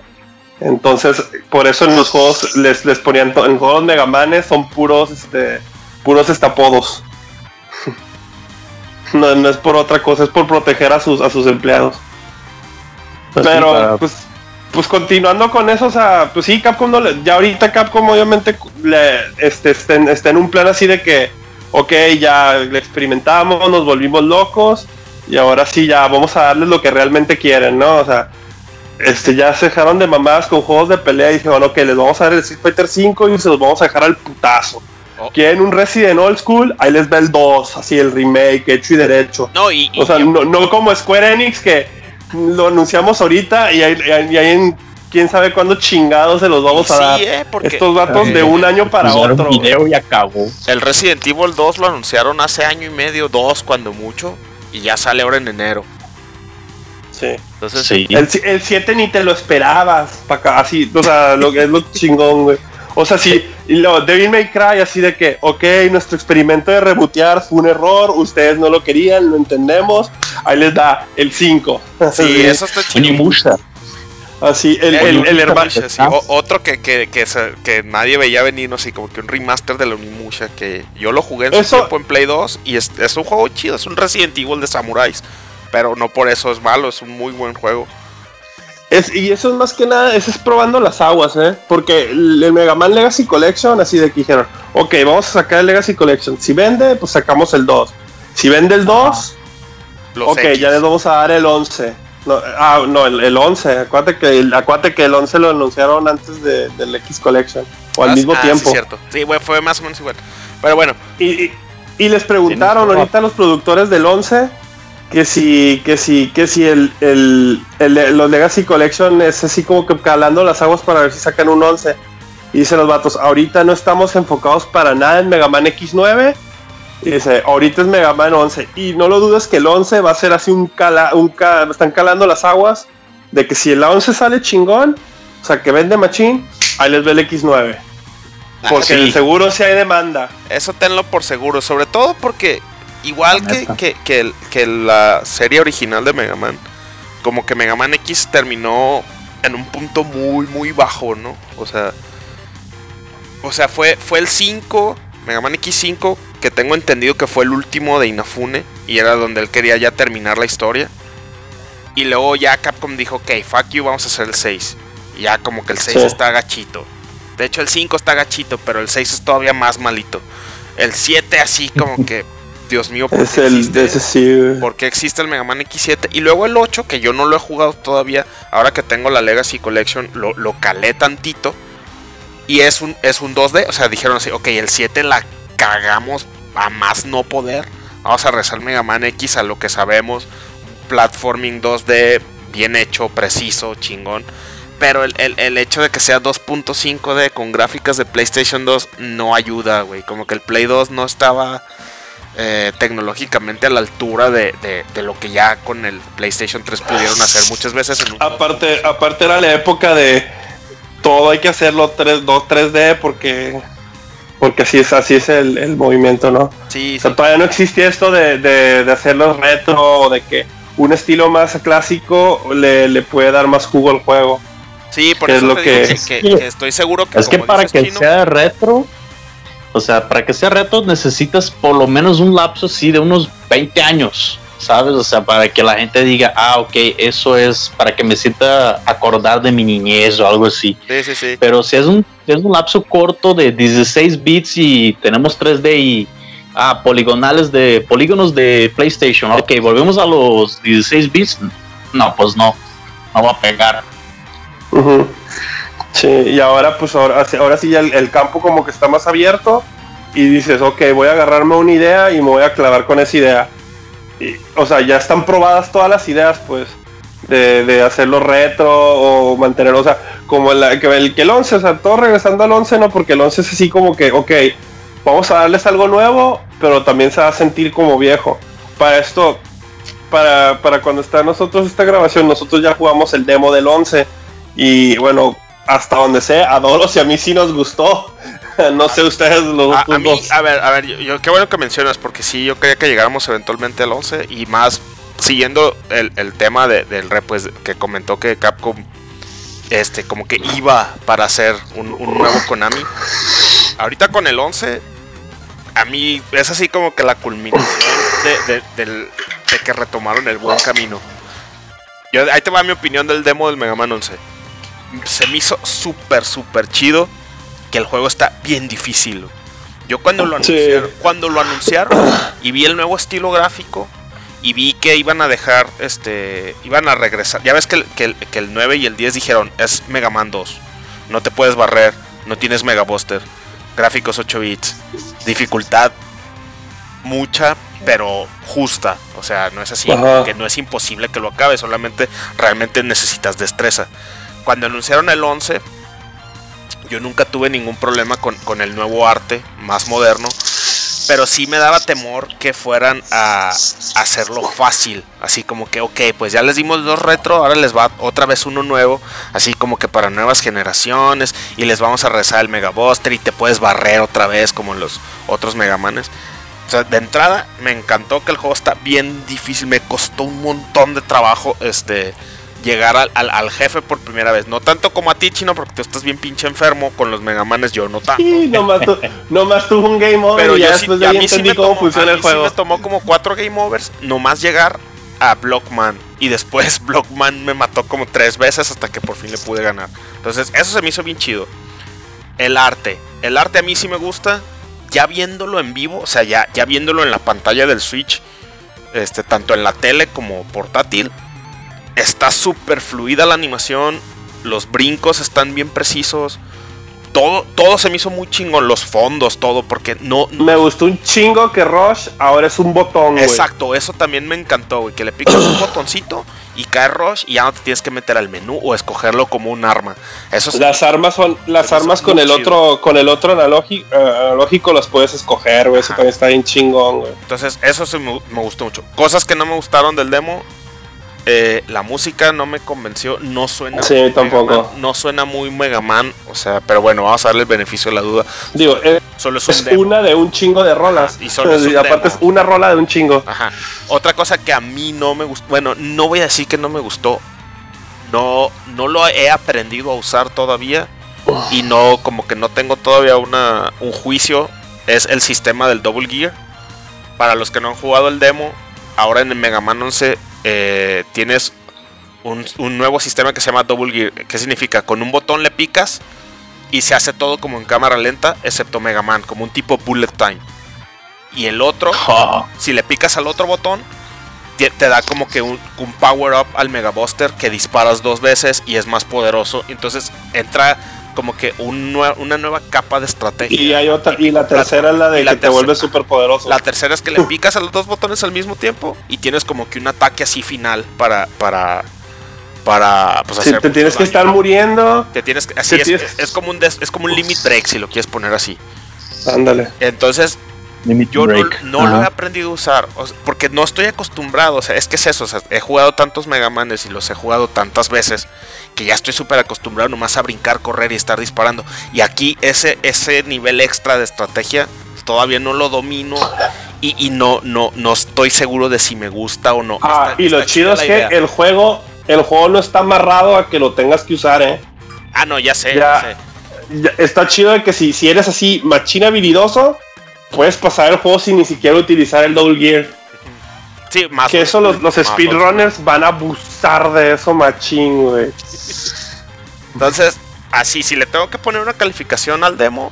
Entonces, por eso en los juegos les, les ponían, en juegos Mega Manes son puros, este, puros estapodos. no, no es por otra cosa, es por proteger a sus, a sus empleados. Pues Pero, pues, pues continuando con eso, o sea, pues sí, Capcom no le, ya ahorita Capcom obviamente le, este, está, en, está en un plan así de que, ok, ya le experimentamos, nos volvimos locos, y ahora sí ya vamos a darles lo que realmente quieren, ¿no? O sea, este, ya se dejaron de mamadas con juegos de pelea y dijeron, ok, les vamos a dar el Street Fighter 5 y se los vamos a dejar al putazo. Oh. Quieren un Resident Old School, ahí les va el 2, así el remake, hecho y derecho. No, y, o sea, no, como Square Enix que lo anunciamos ahorita y ahí, en quién sabe cuándo chingados se los vamos a dar. Eh, Estos datos de un año para otro. video y acabó. El Resident Evil 2 lo anunciaron hace año y medio, dos cuando mucho, y ya sale ahora en enero. Sí. Entonces, El, 7 ni te lo esperabas, para así, o sea, lo que es lo chingón, güey. O sea, sí, y lo, Devil May Cry, así de que, ok, nuestro experimento de rebotear fue un error, ustedes no lo querían, lo entendemos, ahí les da el 5. Sí, eso está chido. Así, el, el, hermano. otro que, que, que, nadie veía venir, no sé, como que un remaster de la Unimusha, que yo lo jugué en su tiempo en Play 2 y es, es un juego chido, es un Resident Evil de samuráis pero no por eso es malo, es un muy buen juego. Es, y eso es más que nada, eso es probando las aguas, ¿eh? Porque el, Mega Man Legacy Collection, así de que dijeron, ok, vamos a sacar el Legacy Collection. Si vende, pues sacamos el 2. Si vende el 2, ok, ya les vamos a dar el 11. No, ah, no, el, 11. Acuérdate que, el, acuérdate que el 11 lo anunciaron antes del X Collection. O al ah, mismo ah, tiempo. Sí, cierto. Sí, fue más o menos igual. Pero bueno. Y, y, les preguntaron ahorita los productores del 11 que si, que si, que si el, el, los Legacy Collection es así como que calando las aguas para ver si sacan un 11. Y dicen los vatos, ahorita no estamos enfocados para nada en Mega Man X9. Y dice, ahorita es Mega Man 11. Y no lo dudes que el 11 va a ser así un cala, un están calando las aguas de que si el 11 sale chingón, o sea, que vende machín, ahí les ve el X9. Ah, porque seguro si hay demanda. Eso tenlo por seguro, sobre todo porque Igual que, que, la serie original de Mega Man, como que Mega Man X terminó en un punto muy, muy bajo, ¿no? O sea, o sea, fue, fue el 5, Mega Man X5, que tengo entendido que fue el último de Inafune, y era donde él quería ya terminar la historia. Y luego ya Capcom dijo, ok, fuck you, vamos a hacer el 6. Y ya como que el 6 está gachito. De hecho, el 5 está gachito, pero el 6 es todavía más malito. El 7 así como que Dios mío, ¿por qué, el, existe, porque existe el Mega Man X7? Y luego el 8, que yo no lo he jugado todavía, ahora que tengo la Legacy Collection, lo, lo calé tantito. Y es un, es un 2D, o sea, dijeron así, ok, el 7 la cagamos a más no poder. Vamos a rezar Mega Man X a lo que sabemos. Platforming 2D, bien hecho, preciso, chingón. Pero el, el hecho de que sea 2.5D con gráficas de PlayStation 2 no ayuda, güey. Como que el Play 2 no estaba eh, tecnológicamente a la altura de, lo que ya con el PlayStation 3 pudieron hacer muchas veces. En aparte, aparte era la época de todo hay que hacerlo 3, 2, 3D porque porque así es, así es el, movimiento, ¿no? Sí, todavía no existía esto de, de, hacerlo retro o de que un estilo más clásico le, puede dar más jugo al juego. Sí, por eso lo que, estoy seguro que... Es que para que sea retro, o sea, para que sea reto necesitas por lo menos un lapso así de unos 20 años. ¿sabes? O sea, para que la gente diga, ah, ok, eso es para que me sienta acordar de mi niñez o algo así. Sí, sí, sí. Pero si es un, es un lapso corto de 16 bits y tenemos 3D y ah, poligonales de polígonos de PlayStation, ok, volvemos a los 16 bits, no, pues no, no va a pegar. Sí, y ahora pues ahora, ahora sí ya el, campo como que está más abierto y dices, ok, voy a agarrarme una idea y me voy a clavar con esa idea. o sea, ya están probadas todas las ideas, pues, de, de hacerlo retro o mantener, o sea, como el, el, que el 11, o sea, todo regresando al 11, ¿no? Porque el 11 es así como que, ok, vamos a darles algo nuevo, pero también se va a sentir como viejo. Para esto, para, para cuando está nosotros esta grabación, nosotros ya jugamos el demo del 11 y bueno, hasta donde sé, adoro si a mí sí nos gustó. no sé ustedes los a, a, ver, a ver, yo, qué bueno que mencionas, porque sí, yo quería que llegáramos eventualmente al 11 y más siguiendo el, tema del rep, pues, que comentó que Capcom este como que iba para hacer un, nuevo Konami. Ahorita con el 11, a mí es así como que la culminación de, de que retomaron el buen camino. Yo, ahí te va mi opinión del demo del Mega Man 11 se me hizo súper, súper chido que el juego está bien difícil. Yo cuando lo anunciaron, cuando lo anunciaron y vi el nuevo estilo gráfico y vi que iban a dejar, este, iban a regresar. Ya ves que el, que el, 9 y el 10 dijeron, es Mega Man 2, no te puedes barrer, no tienes Mega Buster, gráficos 8 bits, dificultad mucha, pero justa. O sea, no es así, que no es imposible que lo acabe, solamente realmente necesitas destreza cuando anunciaron el 11, yo nunca tuve ningún problema con, el nuevo arte más moderno. Pero sí me daba temor que fueran a, hacerlo fácil. Así como que, ok, pues ya les dimos dos retro, ahora les va otra vez uno nuevo. Así como que para nuevas generaciones. Y les vamos a rezar el Mega Buster y te puedes barrer otra vez como los otros Megamanes. O de entrada me encantó que el juego está bien difícil. Me costó un montón de trabajo este llegar al, jefe por primera vez. No tanto como a ti, chino, porque tú estás bien pinche enfermo con los Megamanes, yo no tanto. Sí, nomás, tuvo un game over Pero y ya después a mí sí me cómo tomó, funciona el juego. me tomó como cuatro game overs, nomás llegar a Blockman. Y después Blockman me mató como tres veces hasta que por fin le pude ganar. Entonces, eso se me hizo bien chido. El arte. El arte a mí sí me gusta. Ya viéndolo en vivo, o sea, ya, ya viéndolo en la pantalla del Switch, este, tanto en la tele como portátil, Está súper fluida la animación. Los brincos están bien precisos. Todo, todo se me hizo muy chingón. Los fondos, todo, porque no. me gustó un chingo que Rush ahora es un botón, Exacto, eso también me encantó, güey. Que le picas un botoncito y cae Rush y ya no te tienes que meter al menú o escogerlo como un arma. Eso las armas son. Las armas con el otro. Con el otro analógico, eh, analógico las puedes escoger, güey. Eso también está bien chingón, güey. Entonces, eso sí me, me gustó mucho. Cosas que no me gustaron del demo eh, la música no me convenció, no suena. Sí, tampoco. no suena muy Mega Man, o sea, pero bueno, vamos a darle el beneficio de la duda. Digo, eh, solo es, una de un chingo de rolas. y solo aparte es una rola de un chingo. Ajá. Otra cosa que a mí no me gustó, bueno, no voy a decir que no me gustó. No, no lo he aprendido a usar todavía. Y no, como que no tengo todavía una, un juicio. Es el sistema del Double Gear. Para los que no han jugado el demo, ahora en el Mega Man 11 eh, tienes un, nuevo sistema que se llama Double Gear. ¿Qué significa? Con un botón le picas y se hace todo como en cámara lenta, excepto Mega Man, como un tipo bullet time. Y el otro, si le picas al otro botón, te, da como que un, un, power up al Mega Buster que disparas dos veces y es más poderoso. Entonces entra como que una nueva capa de estrategia. Y hay otra, y la tercera es la de que te vuelve súper poderoso. La tercera es que le picas a los dos botones al mismo tiempo y tienes como que un ataque así final para, para, para pues, hacer te tienes que estar muriendo. Te tienes que, así es, es, como un es como un limit break si lo quieres poner así. Ándale. Entonces, yo no, lo he aprendido a usar porque no estoy acostumbrado. O sea, es que es eso. he jugado tantos Mega Manes y los he jugado tantas veces que ya estoy súper acostumbrado nomás a brincar, correr y estar disparando. Y aquí ese, ese nivel extra de estrategia todavía no lo domino y, no, no, no estoy seguro de si me gusta o no. Ah, y lo chido es que el juego, el juego no está amarrado a que lo tengas que usar, ¿eh? Ah, no, ya sé, ya, sé. está chido de que si, si eres así machina habilidoso, puedes pasar el juego sin ni siquiera utilizar el double gear. Sí, más. Que eso los, los speedrunners van a abusar de eso, machín, güey. Entonces, así, si le tengo que poner una calificación al demo,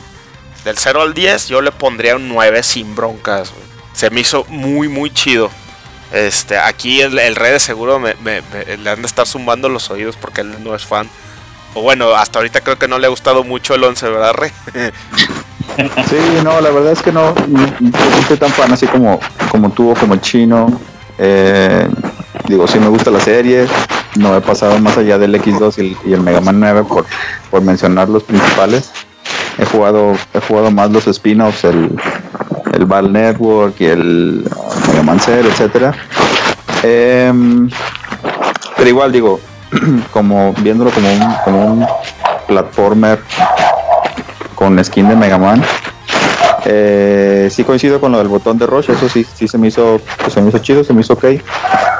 del 0 al 10, yo le pondría un 9 sin broncas, Se me hizo muy, muy chido. Este, aquí el, el rey de seguro me, le han de estar zumbando los oídos porque él no es fan. O bueno, hasta ahorita creo que no le ha gustado mucho el 11, ¿verdad, Rey? sí, no, la verdad es que no, no, soy tan fan así como, como tú como el chino. Eh, digo, sí me gusta la serie. No he pasado más allá del X2 y el, Mega Man 9 por, por mencionar los principales. He jugado, he jugado más los spin-offs, el, el Ball Network y el Mega Man Zero, etcétera. Em, pero igual digo, como viéndolo como un, como un platformer con skin de Mega Man. Eh, sí coincido con lo del botón de Rush, eso sí, sí se me hizo, se me hizo chido, se me hizo ok.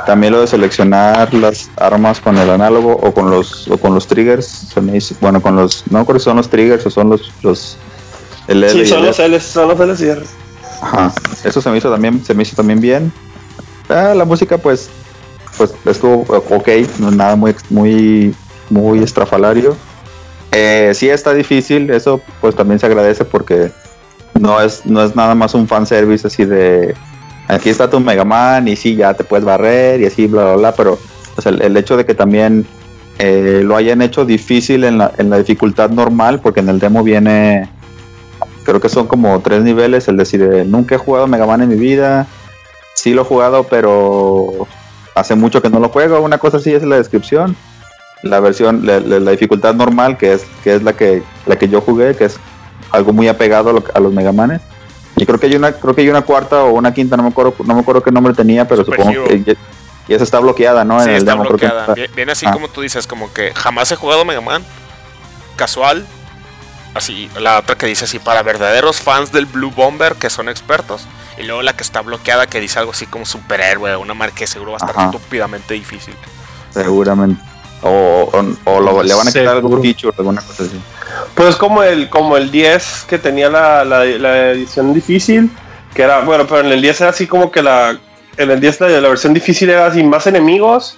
También lo de seleccionar las armas con el análogo o con los o con los triggers, se me hizo, bueno con los, no creo que son los triggers o son los los el L sí, son los L, son los L y Ajá, eso se me hizo también, se me hizo también bien. Ah, la música pues pues estuvo ok, no nada muy muy muy estrafalario. Eh, sí está difícil, eso pues también se agradece porque no es, no es nada más un fanservice así de aquí está tu Mega Man y sí, ya te puedes barrer y así, bla, bla, bla, pero el, hecho de que también eh, lo hayan hecho difícil en la, en la dificultad normal, porque en el demo viene, creo que son como tres niveles, el decir, nunca he jugado Mega Man en mi vida, sí lo he jugado, pero hace mucho que no lo juego, una cosa así es la descripción. La versión, la, la, dificultad normal, que es, que es la que, la que yo jugué, que es algo muy apegado a, los Megamanes. Y creo que hay una, creo que hay una cuarta o una quinta, no me acuerdo, no me acuerdo qué nombre tenía, pero supongo que y esa está bloqueada, ¿no? Sí, está bloqueada. Viene así ah. como tú dices, como que jamás he jugado Mega Man. Casual. Así, la otra que dice así, para verdaderos fans del Blue Bomber que son expertos. Y luego la que está bloqueada que dice algo así como superhéroe, una marca que seguro va a estar estúpidamente difícil. Seguramente. O, o, le van a quitar algún feature, alguna cosa así. Pues como el, como el 10 que tenía la, la, edición difícil, que era, bueno, pero en el 10 era así como que la, en el 10 la, la versión difícil era así más enemigos,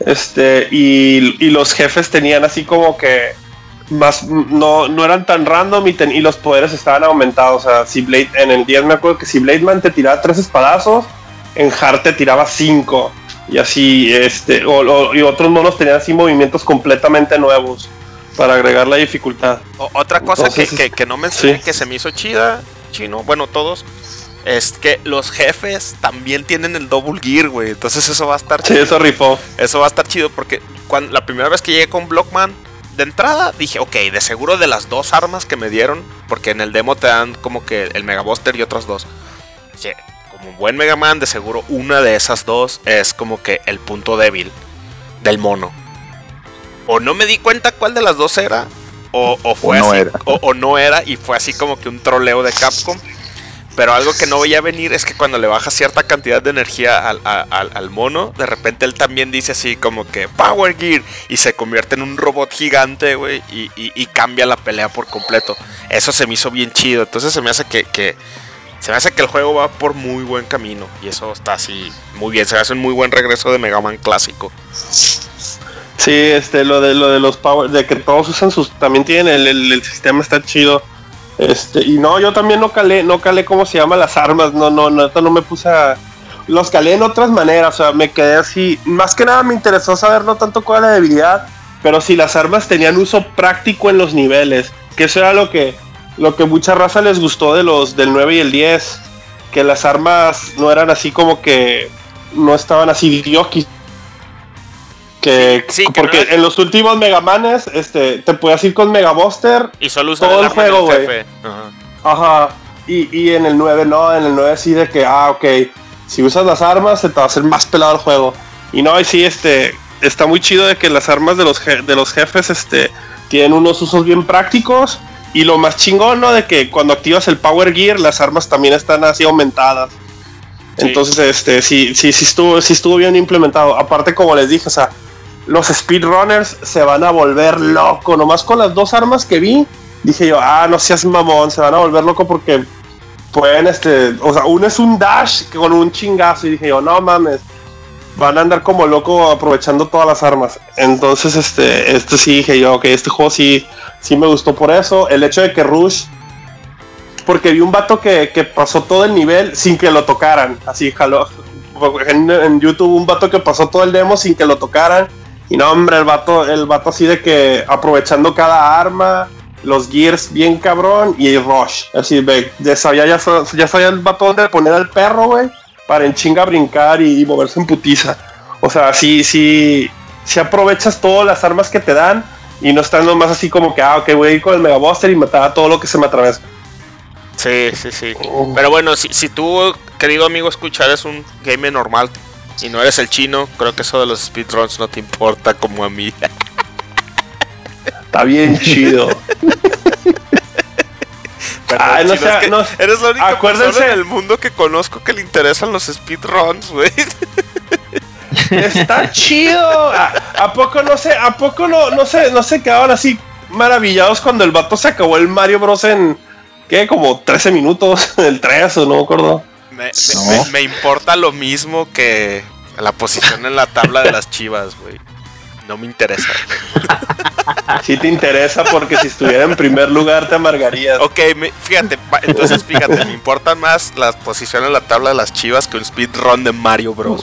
este, y, y, los jefes tenían así como que más, no, no eran tan random y, y, los poderes estaban aumentados, o sea, si Blade, en el 10 me acuerdo que si Blademan te tiraba tres espadazos, en Hard te tiraba cinco, y así, este, o, y otros monos tenían así movimientos completamente nuevos para agregar la dificultad. otra cosa que, que, no mencioné que se me hizo chida, chino, bueno, todos, es que los jefes también tienen el double gear, güey. Entonces eso va a estar chido. Sí, eso rifó. Eso va a estar chido porque cuando, la primera vez que llegué con Blockman, de entrada dije, ok, de seguro de las dos armas que me dieron, porque en el demo te dan como que el Mega Buster y otras dos. Como un buen Mega Man, de seguro una de esas dos es como que el punto débil del mono o no me di cuenta cuál de las dos era, o, fue no era. O, no era, y fue así como que un troleo de Capcom. Pero algo que no veía venir es que cuando le baja cierta cantidad de energía al, mono, de repente él también dice así como que Power Gear y se convierte en un robot gigante, güey, y, cambia la pelea por completo. Eso se me hizo bien chido. Entonces se me hace que, que, se me hace que el juego va por muy buen camino. Y eso está así muy bien. Se me hace un muy buen regreso de Mega Man clásico. Sí, este, lo de lo de los power, de que todos usan sus, también tienen el, el, sistema está chido. Este, y no, yo también no calé, no calé cómo se llaman las armas, no, no, no, no me puse a. Los calé en otras maneras, o sea, me quedé así. Más que nada me interesó saber no tanto cuál era la debilidad, pero si las armas tenían uso práctico en los niveles. Que eso era lo que, lo que mucha raza les gustó de los del 9 y el 10. Que las armas no eran así como que no estaban así diokis que, porque en los últimos Megamanes, este, te puedes ir con Mega Buster y solo todo el, juego, güey. Ajá. Y, y, en el 9 no, en el 9 sí de que, ah, ok, si usas las armas se te va a hacer más pelado el juego. Y no, y sí, este, está muy chido de que las armas de los, de los jefes, este, tienen unos usos bien prácticos. Y lo más chingón, ¿no? De que cuando activas el Power Gear, las armas también están así aumentadas. Entonces, este, sí, sí, sí estuvo, sí estuvo bien implementado. Aparte, como les dije, o sea, los speedrunners se van a volver loco. Nomás con las dos armas que vi, dije yo, ah, no seas mamón, se van a volver loco porque pueden, este, o sea, uno es un dash con un chingazo y dije yo, no mames, van a andar como loco aprovechando todas las armas. Entonces, este, este sí dije yo, ok, este juego sí, sí me gustó por eso. El hecho de que Rush, porque vi un vato que, que pasó todo el nivel sin que lo tocaran, así jaló. En, en, YouTube un vato que pasó todo el demo sin que lo tocaran. Y no, hombre, el vato, el vato así de que aprovechando cada arma, los gears bien cabrón y rush. Así, ve, ya sabía, ya, ya sabía el vato dónde poner al perro, güey para en chinga brincar y, moverse en putiza. O sea, sí, sí, si aprovechas todas las armas que te dan y no estás nomás así como que, ah, ok, voy a ir con el Mega Buster y matar a todo lo que se me atraviesa. Sí, sí, sí. Oh. Pero bueno, si, si tú, querido amigo, escuchares un game normal y no eres el chino, creo que eso de los speedruns no te importa como a mí. Está bien chido. Ay, no sea, no, eres la única persona en el mundo que conozco que le interesan los speedruns, güey. Está chido. ¿A, poco no sé? ¿A poco no, no sé? No se quedaban así maravillados cuando el vato se acabó el Mario Bros. en ¿qué? Como 13 minutos, el 3 o no me acuerdo. Me, me, importa lo mismo que la posición en la tabla de las chivas, güey. No me interesa. Si te interesa porque si estuviera en primer lugar te amargarías. Ok, fíjate, entonces fíjate, me importan más las posiciones en la tabla de las chivas que un speedrun de Mario Bros.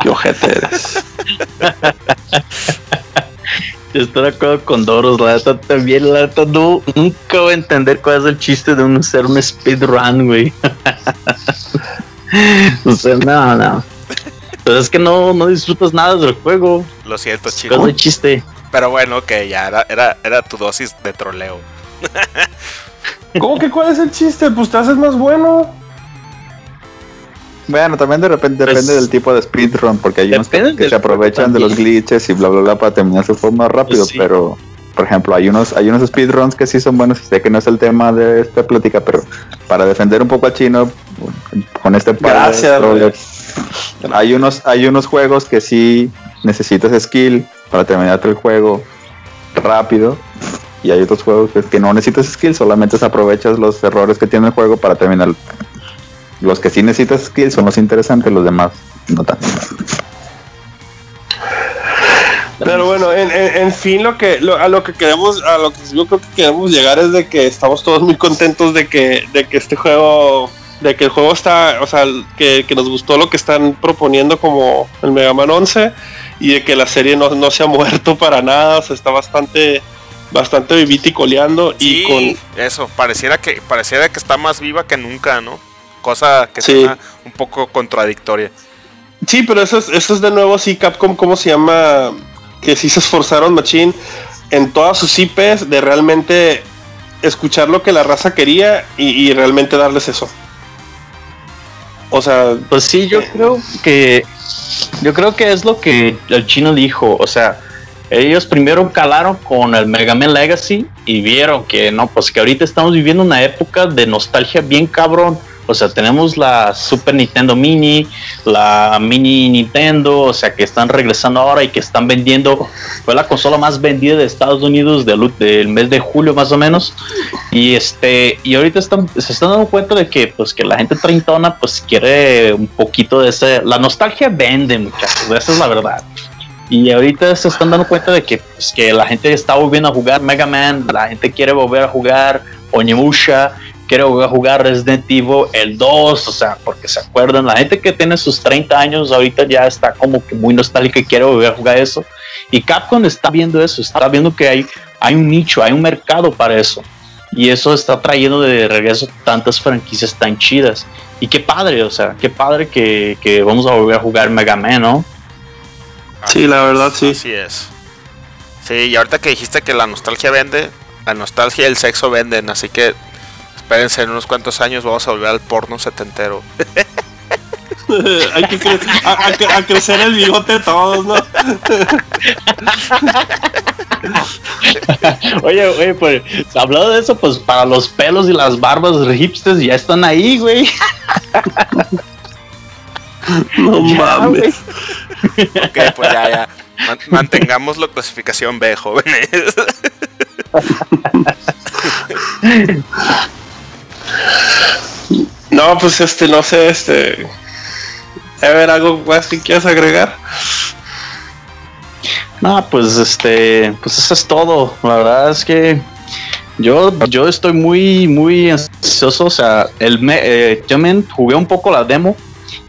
Qué ojete eres. Yo estoy de acuerdo con Doros, la verdad también, la verdad no, nunca voy a entender cuál es el chiste de un, ser un speedrun, güey. o sea, no, no. Pues es que no, no disfrutas nada del juego. Lo siento, chicos. Es un chiste. Pero bueno, ok, ya era, era, era tu dosis de troleo. ¿Cómo que cuál es el chiste? Pues te haces más bueno. Bueno, también de repente pues depende del tipo de speedrun, porque hay unos que, se aprovechan de los glitches y bla bla bla para terminar su forma más rápido, pues pero por ejemplo, hay unos, hay unos speedruns que sí son buenos, sé que no es el tema de esta plática, pero para defender un poco a chino con este Gracias, hay unos, hay unos juegos que sí necesitas skill para terminar el juego rápido. Y hay otros juegos que, no necesitas skill, solamente aprovechas los errores que tiene el juego para terminar. Los que sí necesitas skill son los interesantes, los demás no tanto. Pero bueno, en, fin, lo que a lo que queremos, a lo que yo creo que queremos llegar es de que estamos todos muy contentos de que, de que este juego de que el juego está, o sea, que, nos gustó lo que están proponiendo como el Mega Man 11 y de que la serie no, se ha muerto para nada, o sea, está bastante bastante vivita y coleando y con eso, pareciera que pareciera que está más viva que nunca, ¿no? Cosa que sí. un poco contradictoria. Sí, pero eso es, eso es de nuevo sí Capcom cómo se llama que sí se esforzaron machine en todas sus IPs de realmente escuchar lo que la raza quería y realmente darles eso. O sea, pues sí, yo eh, creo que yo creo que es lo que el chino dijo, o sea, ellos primero calaron con el Mega Man Legacy y vieron que no, pues que ahorita estamos viviendo una época de nostalgia bien cabrón o sea, tenemos la Super Nintendo Mini, la Mini Nintendo, o sea, que están regresando ahora y que están vendiendo. Fue la consola más vendida de Estados Unidos del, del mes de julio más o menos. Y este, y ahorita están, se están dando cuenta de que, pues, que la gente treintona, pues, quiere un poquito de ese. La nostalgia vende, muchachos. Esa es la verdad. Y ahorita se están dando cuenta de que, pues, que la gente está volviendo a jugar Mega Man, la gente quiere volver a jugar Onimusha quiero jugar Resident Evil el 2, o sea, porque se acuerdan, la gente que tiene sus 30 años ahorita ya está como que muy nostálgica y quiere volver a jugar eso. Y Capcom está viendo eso, está viendo que hay, hay un nicho, hay un mercado para eso. Y eso está trayendo de regreso tantas franquicias tan chidas. Y qué padre, o sea, qué padre que, que vamos a volver a jugar Mega Man, ¿no? Sí, la verdad sí. Así es. Sí, y ahorita que dijiste que la nostalgia vende, la nostalgia y el sexo venden, así que espérense, en unos cuantos años vamos a volver al porno setentero. Hay que a, crecer el bigote todos, ¿no? oye, oye, pues hablando de eso, pues para los pelos y las barbas hipsters ya están ahí, güey. no mames. ok, pues ya, ya. mantengamos la clasificación B, jóvenes. no, pues este, no sé, este. A ver, algo más que quieras agregar. No, pues este, pues eso es todo. La verdad es que yo, yo estoy muy, muy ansioso. O sea, el eh, yo me jugué un poco la demo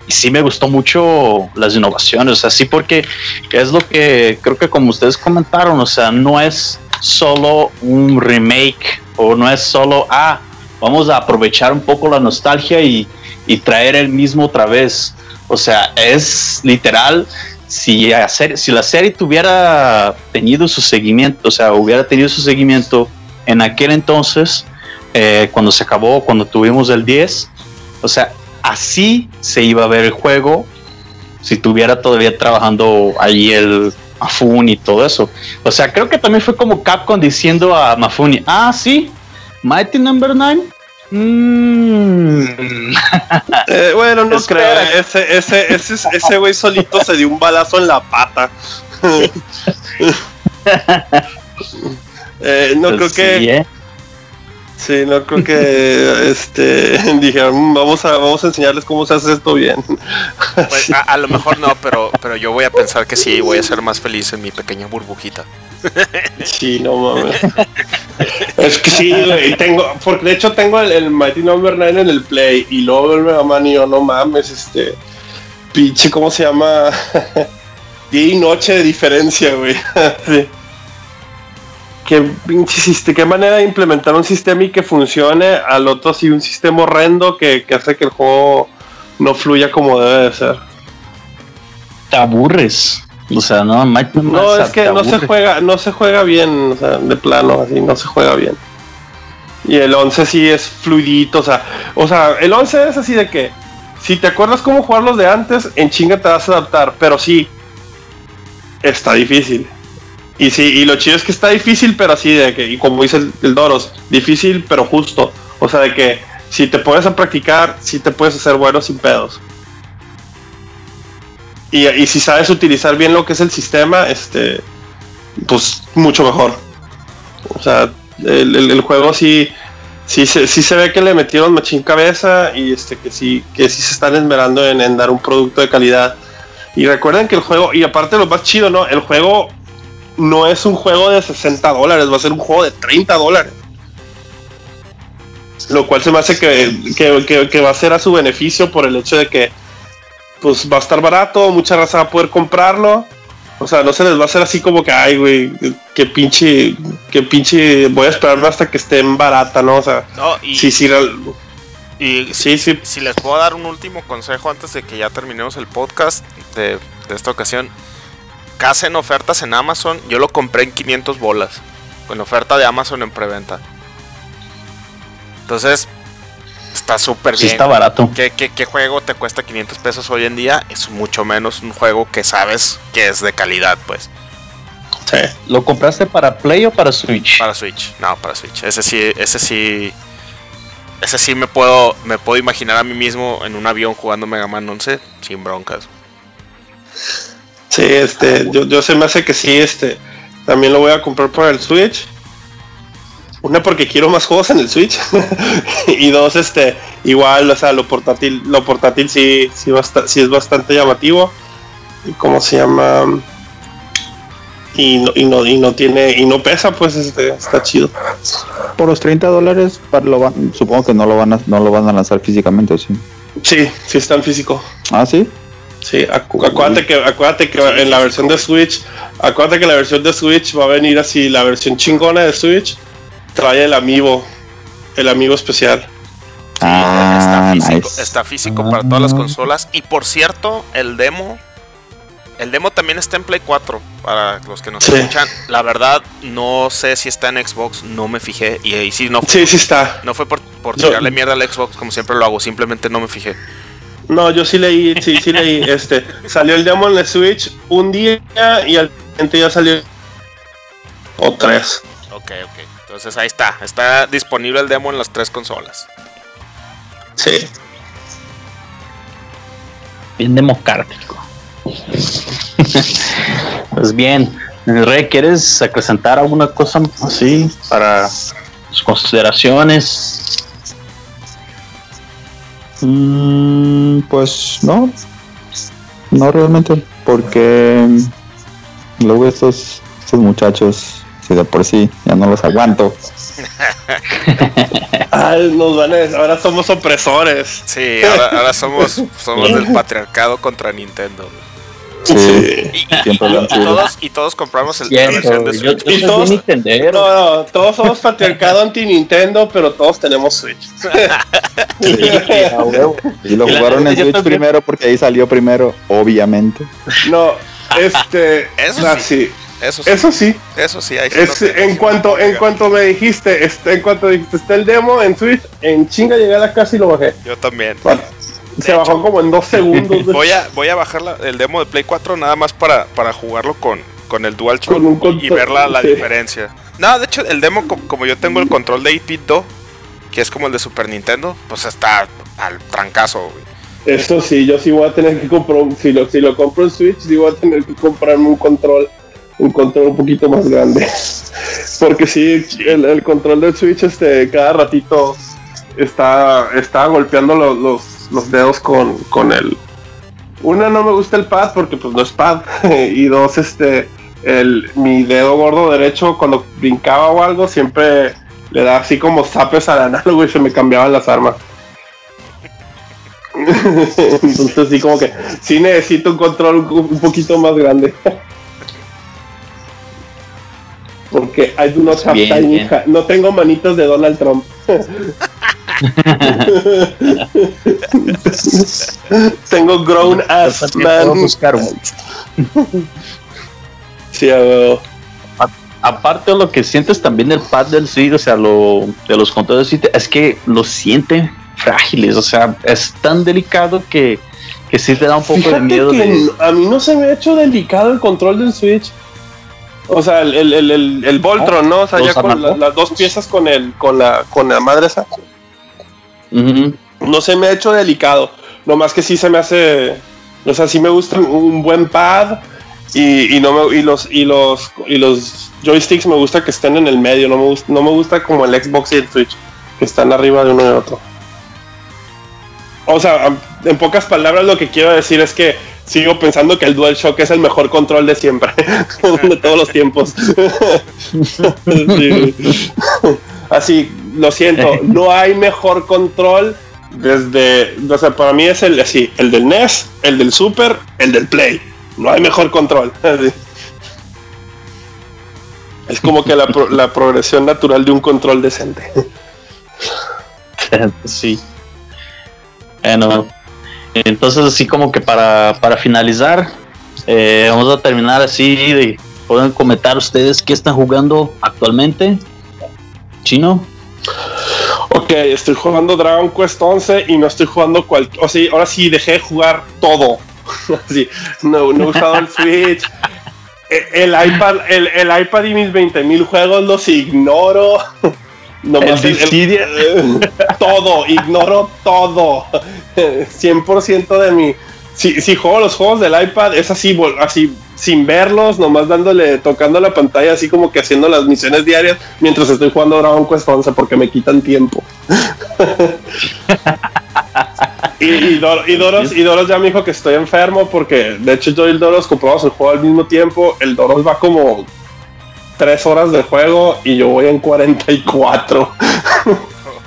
y sí me gustó mucho las innovaciones. O sea, sí, porque es lo que creo que como ustedes comentaron, o sea, no es solo un remake o no es solo, ah, vamos a aprovechar un poco la nostalgia y, traer el mismo otra vez. O sea, es literal si, hacer, si la serie tuviera tenido su seguimiento, o sea, hubiera tenido su seguimiento en aquel entonces, eh, cuando se acabó, cuando tuvimos el 10, o sea, así se iba a ver el juego si tuviera todavía trabajando ahí el Mafuni y todo eso. O sea, creo que también fue como Capcom diciendo a Mafuni, ah, sí, Mighty Number 9 Mm. Eh, bueno, no creo. Ese, ese, ese, ese güey solito se dio un balazo en la pata. eh, no pues creo que. ¿eh? Sí, no creo que este dijeron vamos a vamos a enseñarles cómo se hace esto bien. Pues, a, lo mejor no, pero pero yo voy a pensar que sí, voy a ser más feliz en mi pequeña burbujita. Sí, no mames. Es que sí, güey, tengo, porque de hecho tengo el, Mighty Number 9 en el Play y luego el Mega Man y yo, no mames, este, pinche, ¿cómo se llama? Día y noche de diferencia, güey. sí. Qué pinche qué manera de implementar un sistema y que funcione, al otro sí un sistema horrendo que, que hace que el juego no fluya como debe de ser. Te aburres. O sea, no, no es que no se juega, no se juega bien, o sea, de plano, así no se juega bien. Y el 11 sí es fluidito, o sea, o sea, el 11 es así de que si te acuerdas cómo jugar los de antes, en chinga te vas a adaptar, pero sí está difícil. Y sí, y lo chido es que está difícil, pero así de que, y como dice el, el Doros, difícil pero justo. O sea, de que si te pones a practicar, sí te puedes hacer bueno sin pedos. Y, si sabes utilizar bien lo que es el sistema, este, pues mucho mejor. O sea, el, juego sí, sí, sí, se ve que le metieron machín cabeza y este, que sí, que sí se están esmerando en, dar un producto de calidad. Y recuerden que el juego, y aparte lo más chido, ¿no? El juego no es un juego de 60 dólares, va a ser un juego de 30 dólares. Lo cual se me hace que, que va a ser a su beneficio por el hecho de que pues va a estar barato, mucha raza va a poder comprarlo. O sea, no se les va a hacer así como que, ay, güey, que pinche, que pinche, voy a esperarme hasta que esté en barata, ¿no? O sea, y, sí, sí, y sí, sí. Si les puedo dar un último consejo antes de que ya terminemos el podcast de, de esta ocasión, en ofertas en Amazon, yo lo compré en 500 bolas, con oferta de Amazon en preventa. Entonces, Está súper bien. está barato. ¿Qué, ¿Qué, juego te cuesta 500 pesos hoy en día? Es mucho menos un juego que sabes que es de calidad, pues. Sí. ¿Lo compraste para Play o para Switch? Para Switch, no, para Switch. Ese sí, ese sí. Ese sí me puedo, me puedo imaginar a mí mismo en un avión jugando Mega Man 11 sin broncas. Sí, este, yo, yo se me hace que sí, este, también lo voy a comprar para el Switch. Una porque quiero más juegos en el Switch. y dos, este, igual, o sea, lo portátil, lo portátil sí, sí, sí es bastante llamativo. Y cómo se llama. Y no, y no, y no tiene, y no pesa, pues este, está chido. Por los 30 dólares, lo supongo que no lo van a, no lo van a lanzar físicamente, ¿sí? Sí, sí está en físico. Ah, sí. Sí, acuérdate que, acuérdate que en la versión de Switch, acuérdate que la versión de Switch va a venir así, la versión chingona de Switch trae el amigo, el amigo especial. Ah, está físico, para todas las consolas. Y por cierto, el demo. El demo también está en Play 4. Para los que nos escuchan. La verdad, no sé si está en Xbox. No me fijé. Y, si no sí, sí está. No fue por, por tirarle mierda al Xbox, como siempre lo hago. Simplemente no me fijé. No, yo sí leí, sí, sí leí. Este, salió el demo en la Switch un día y al siguiente ya salió. O tres. Ok, ok. Entonces ahí está, está disponible el demo en las tres consolas. Sí. Bien democrático. pues bien, Rey, ¿quieres acrecentar alguna cosa así para sus consideraciones. Mm, pues no, no realmente, porque luego estos, estos muchachos, si de por sí ya no los aguanto. nos van a ahora somos opresores. Sí, ahora, somos, somos del patriarcado contra Nintendo. Sí, y, todos, y todos compramos el, la versión de Switch. y todos, no, no, todos somos patriarcado anti-Nintendo, pero todos tenemos Switch. y lo jugaron en Switch primero porque ahí salió primero, obviamente. No, este. Eso sí. Eso sí. Eso sí. Eso sí, ahí en cuanto en cuanto me dijiste, este, en cuanto dijiste está el demo en Switch, en chinga llegué a la casa y lo bajé. Yo también. se bajó como en dos segundos. voy a voy a bajar el demo de Play 4 nada más para, para jugarlo con, con el Dual y ver la, diferencia. No, de hecho el demo como yo tengo el control de 8 que es como el de Super Nintendo, pues está al trancazo, Eso sí, yo sí voy a tener que comprar, si lo, si lo compro en Switch, sí voy a tener que comprarme un control un control un poquito más grande. Porque sí, el, control del Switch este, cada ratito está, está golpeando los, los, dedos con, con el... Una, no me gusta el pad porque pues no es pad. y dos, este, el, mi dedo gordo derecho cuando brincaba o algo siempre le da así como zapes al análogo y se me cambiaban las armas. Entonces sí como que sí necesito un control un poquito más grande. Porque I do not have tiny No tengo manitos de Donald Trump. tengo grown ass man. sí, Aparte de lo que sientes también el pad del Switch, o sea, lo de los controles del es que lo sienten frágiles, o sea, es tan delicado que, que sí te da un poco de miedo. A mí no se me ha hecho delicado el control del Switch. O sea, el, el, el, el Voltron, ¿no? O sea, ya con las dos piezas con el, con la, con la madre esa. No se me ha hecho delicado. Nomás que sí se me hace. O sea, sí me gusta un buen pad. Y, y no me, y los y los y los joysticks me gusta que estén en el medio. No me gusta, no me gusta como el Xbox y el Switch, que están arriba de uno y otro. O sea, en pocas palabras lo que quiero decir es que sigo pensando que el DualShock es el mejor control de siempre, de todos los tiempos. Así, lo siento, no hay mejor control desde, o sea, para mí es el así, el del NES, el del Super, el del Play. No hay mejor control. Es como que la, la progresión natural de un control decente. Sí. Bueno, entonces, así como que para, finalizar, eh, vamos a terminar así de pueden comentar ustedes qué están jugando actualmente. Chino. Ok, estoy jugando Dragon Quest 11 y no estoy jugando cualquier. O sea, ahora sí dejé de jugar todo. no, no he usado el Switch. E, el, iPad, el, el iPad y mis 20.000 juegos los ignoro. No el, todo, ignoro todo. 100% de mi. Si, si juego los juegos del iPad, es así, así, sin verlos, nomás dándole, tocando la pantalla, así como que haciendo las misiones diarias mientras estoy jugando Dragon Quest 11 porque me quitan tiempo. y, y, Doros, y Doros ya me dijo que estoy enfermo porque, de hecho, yo y el Doros compramos el juego al mismo tiempo. El Doros va como tres horas de juego y yo voy en 44.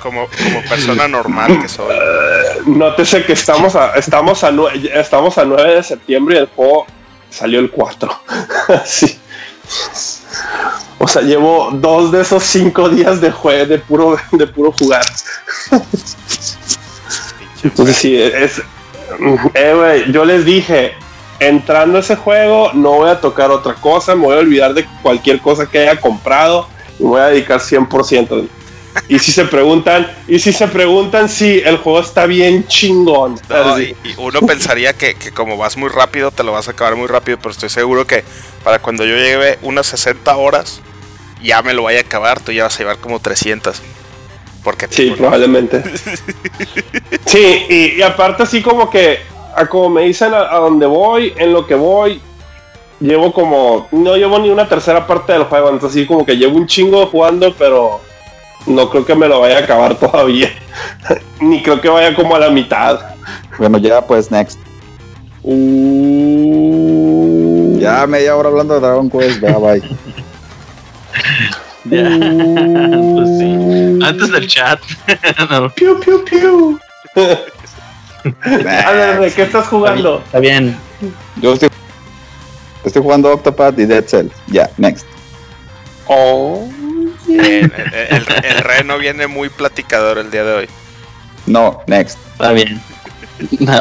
Como, como persona normal que soy. Uh, nótese que estamos a, estamos, a, estamos a 9 de septiembre y el juego salió el 4. sí. O sea, llevo dos de esos cinco días de juego de puro, de puro jugar. Entonces sí, es... Eh, yo les dije, entrando a ese juego no voy a tocar otra cosa, me voy a olvidar de cualquier cosa que haya comprado y me voy a dedicar 100%. Y si se preguntan, y si se preguntan si el juego está bien chingón. y, uno pensaría que, como vas muy rápido, te lo vas a acabar muy rápido, pero estoy seguro que para cuando yo lleve unas 60 horas, ya me lo vaya a acabar, tú ya vas a llevar como 300. Porque sí, probablemente. sí, y aparte así como que a como me dicen a, donde voy, en lo que voy, llevo como, no llevo ni una tercera parte del juego, entonces así como que llevo un chingo jugando, pero no creo que me lo vaya a acabar todavía. Ni creo que vaya como a la mitad. Bueno, ya pues, next. Uh... Ya media hora hablando de Dragon Quest, ya bye. Ya. pues sí. Antes del chat. no. Piu, piu, piu. a ver, ¿qué estás jugando? Está bien. Yo estoy, estoy jugando Octopath y Dead Cell. Ya, next. Oh. el, el, el, reno viene muy platicador el día de hoy. No, next. Está bien.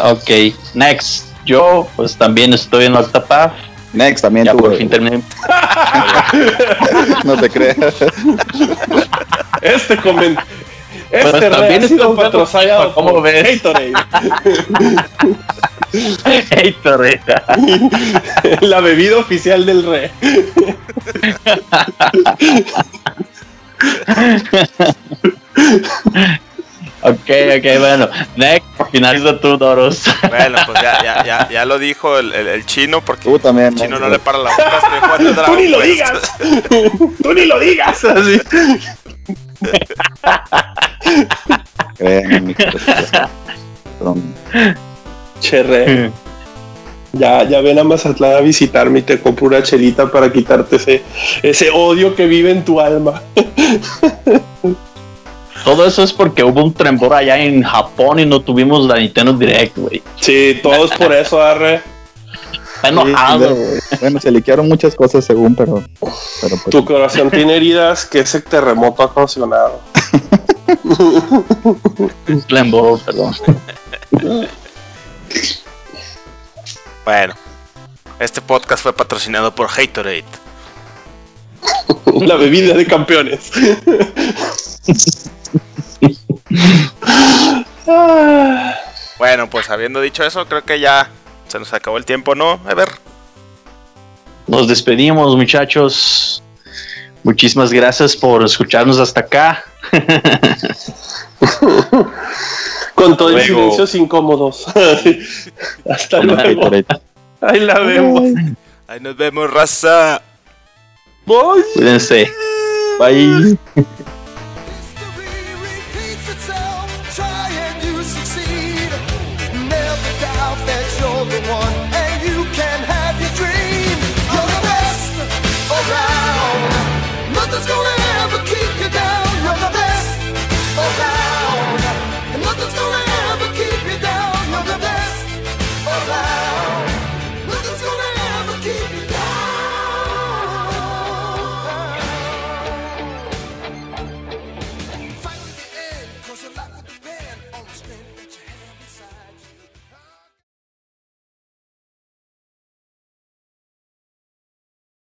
Ok, next. Yo, pues también estoy en Octopath. Next, también ya tú. por fin terminé. no te creas. Este comentario. Pues Este también ha sido patrocinado ¿Cómo por ves? Gatorade. Gatorade. La bebida oficial del rey. Ok, ok, bueno. Next, finaliza tú, Doros. Bueno, pues ya, ya, ya, ya lo dijo el, el, el chino, porque Tú también. el chino no le para la boca. Estoy jugando Tú ni lo digas. Tú ni lo digas. Así. Créeme, mi Perdón. Che, re. Ya, ya ven a Mazatlán a visitarme y te compro una chelita para quitarte ese, ese odio que vive en tu alma. Todo eso es porque hubo un trembor allá en Japón y no tuvimos la Nintendo Direct, güey. Sí, todos por eso, arre. Está enojado. Bueno, se liquearon muchas cosas según, pero. pero pues, Tu corazón tiene heridas que ese terremoto ha ocasionado. Trembor, perdón. Bueno, este podcast fue patrocinado por Haterade. La bebida de campeones. Bueno, pues habiendo dicho eso, creo que ya se nos acabó el tiempo, ¿no? A ver. Nos despedimos, muchachos. Muchísimas gracias por escucharnos hasta acá. Con todo el Luego. silencios incómodos. Hasta luego. Ahí la vemos. Ahí nos vemos, raza. Bye. Cuídense. Bye.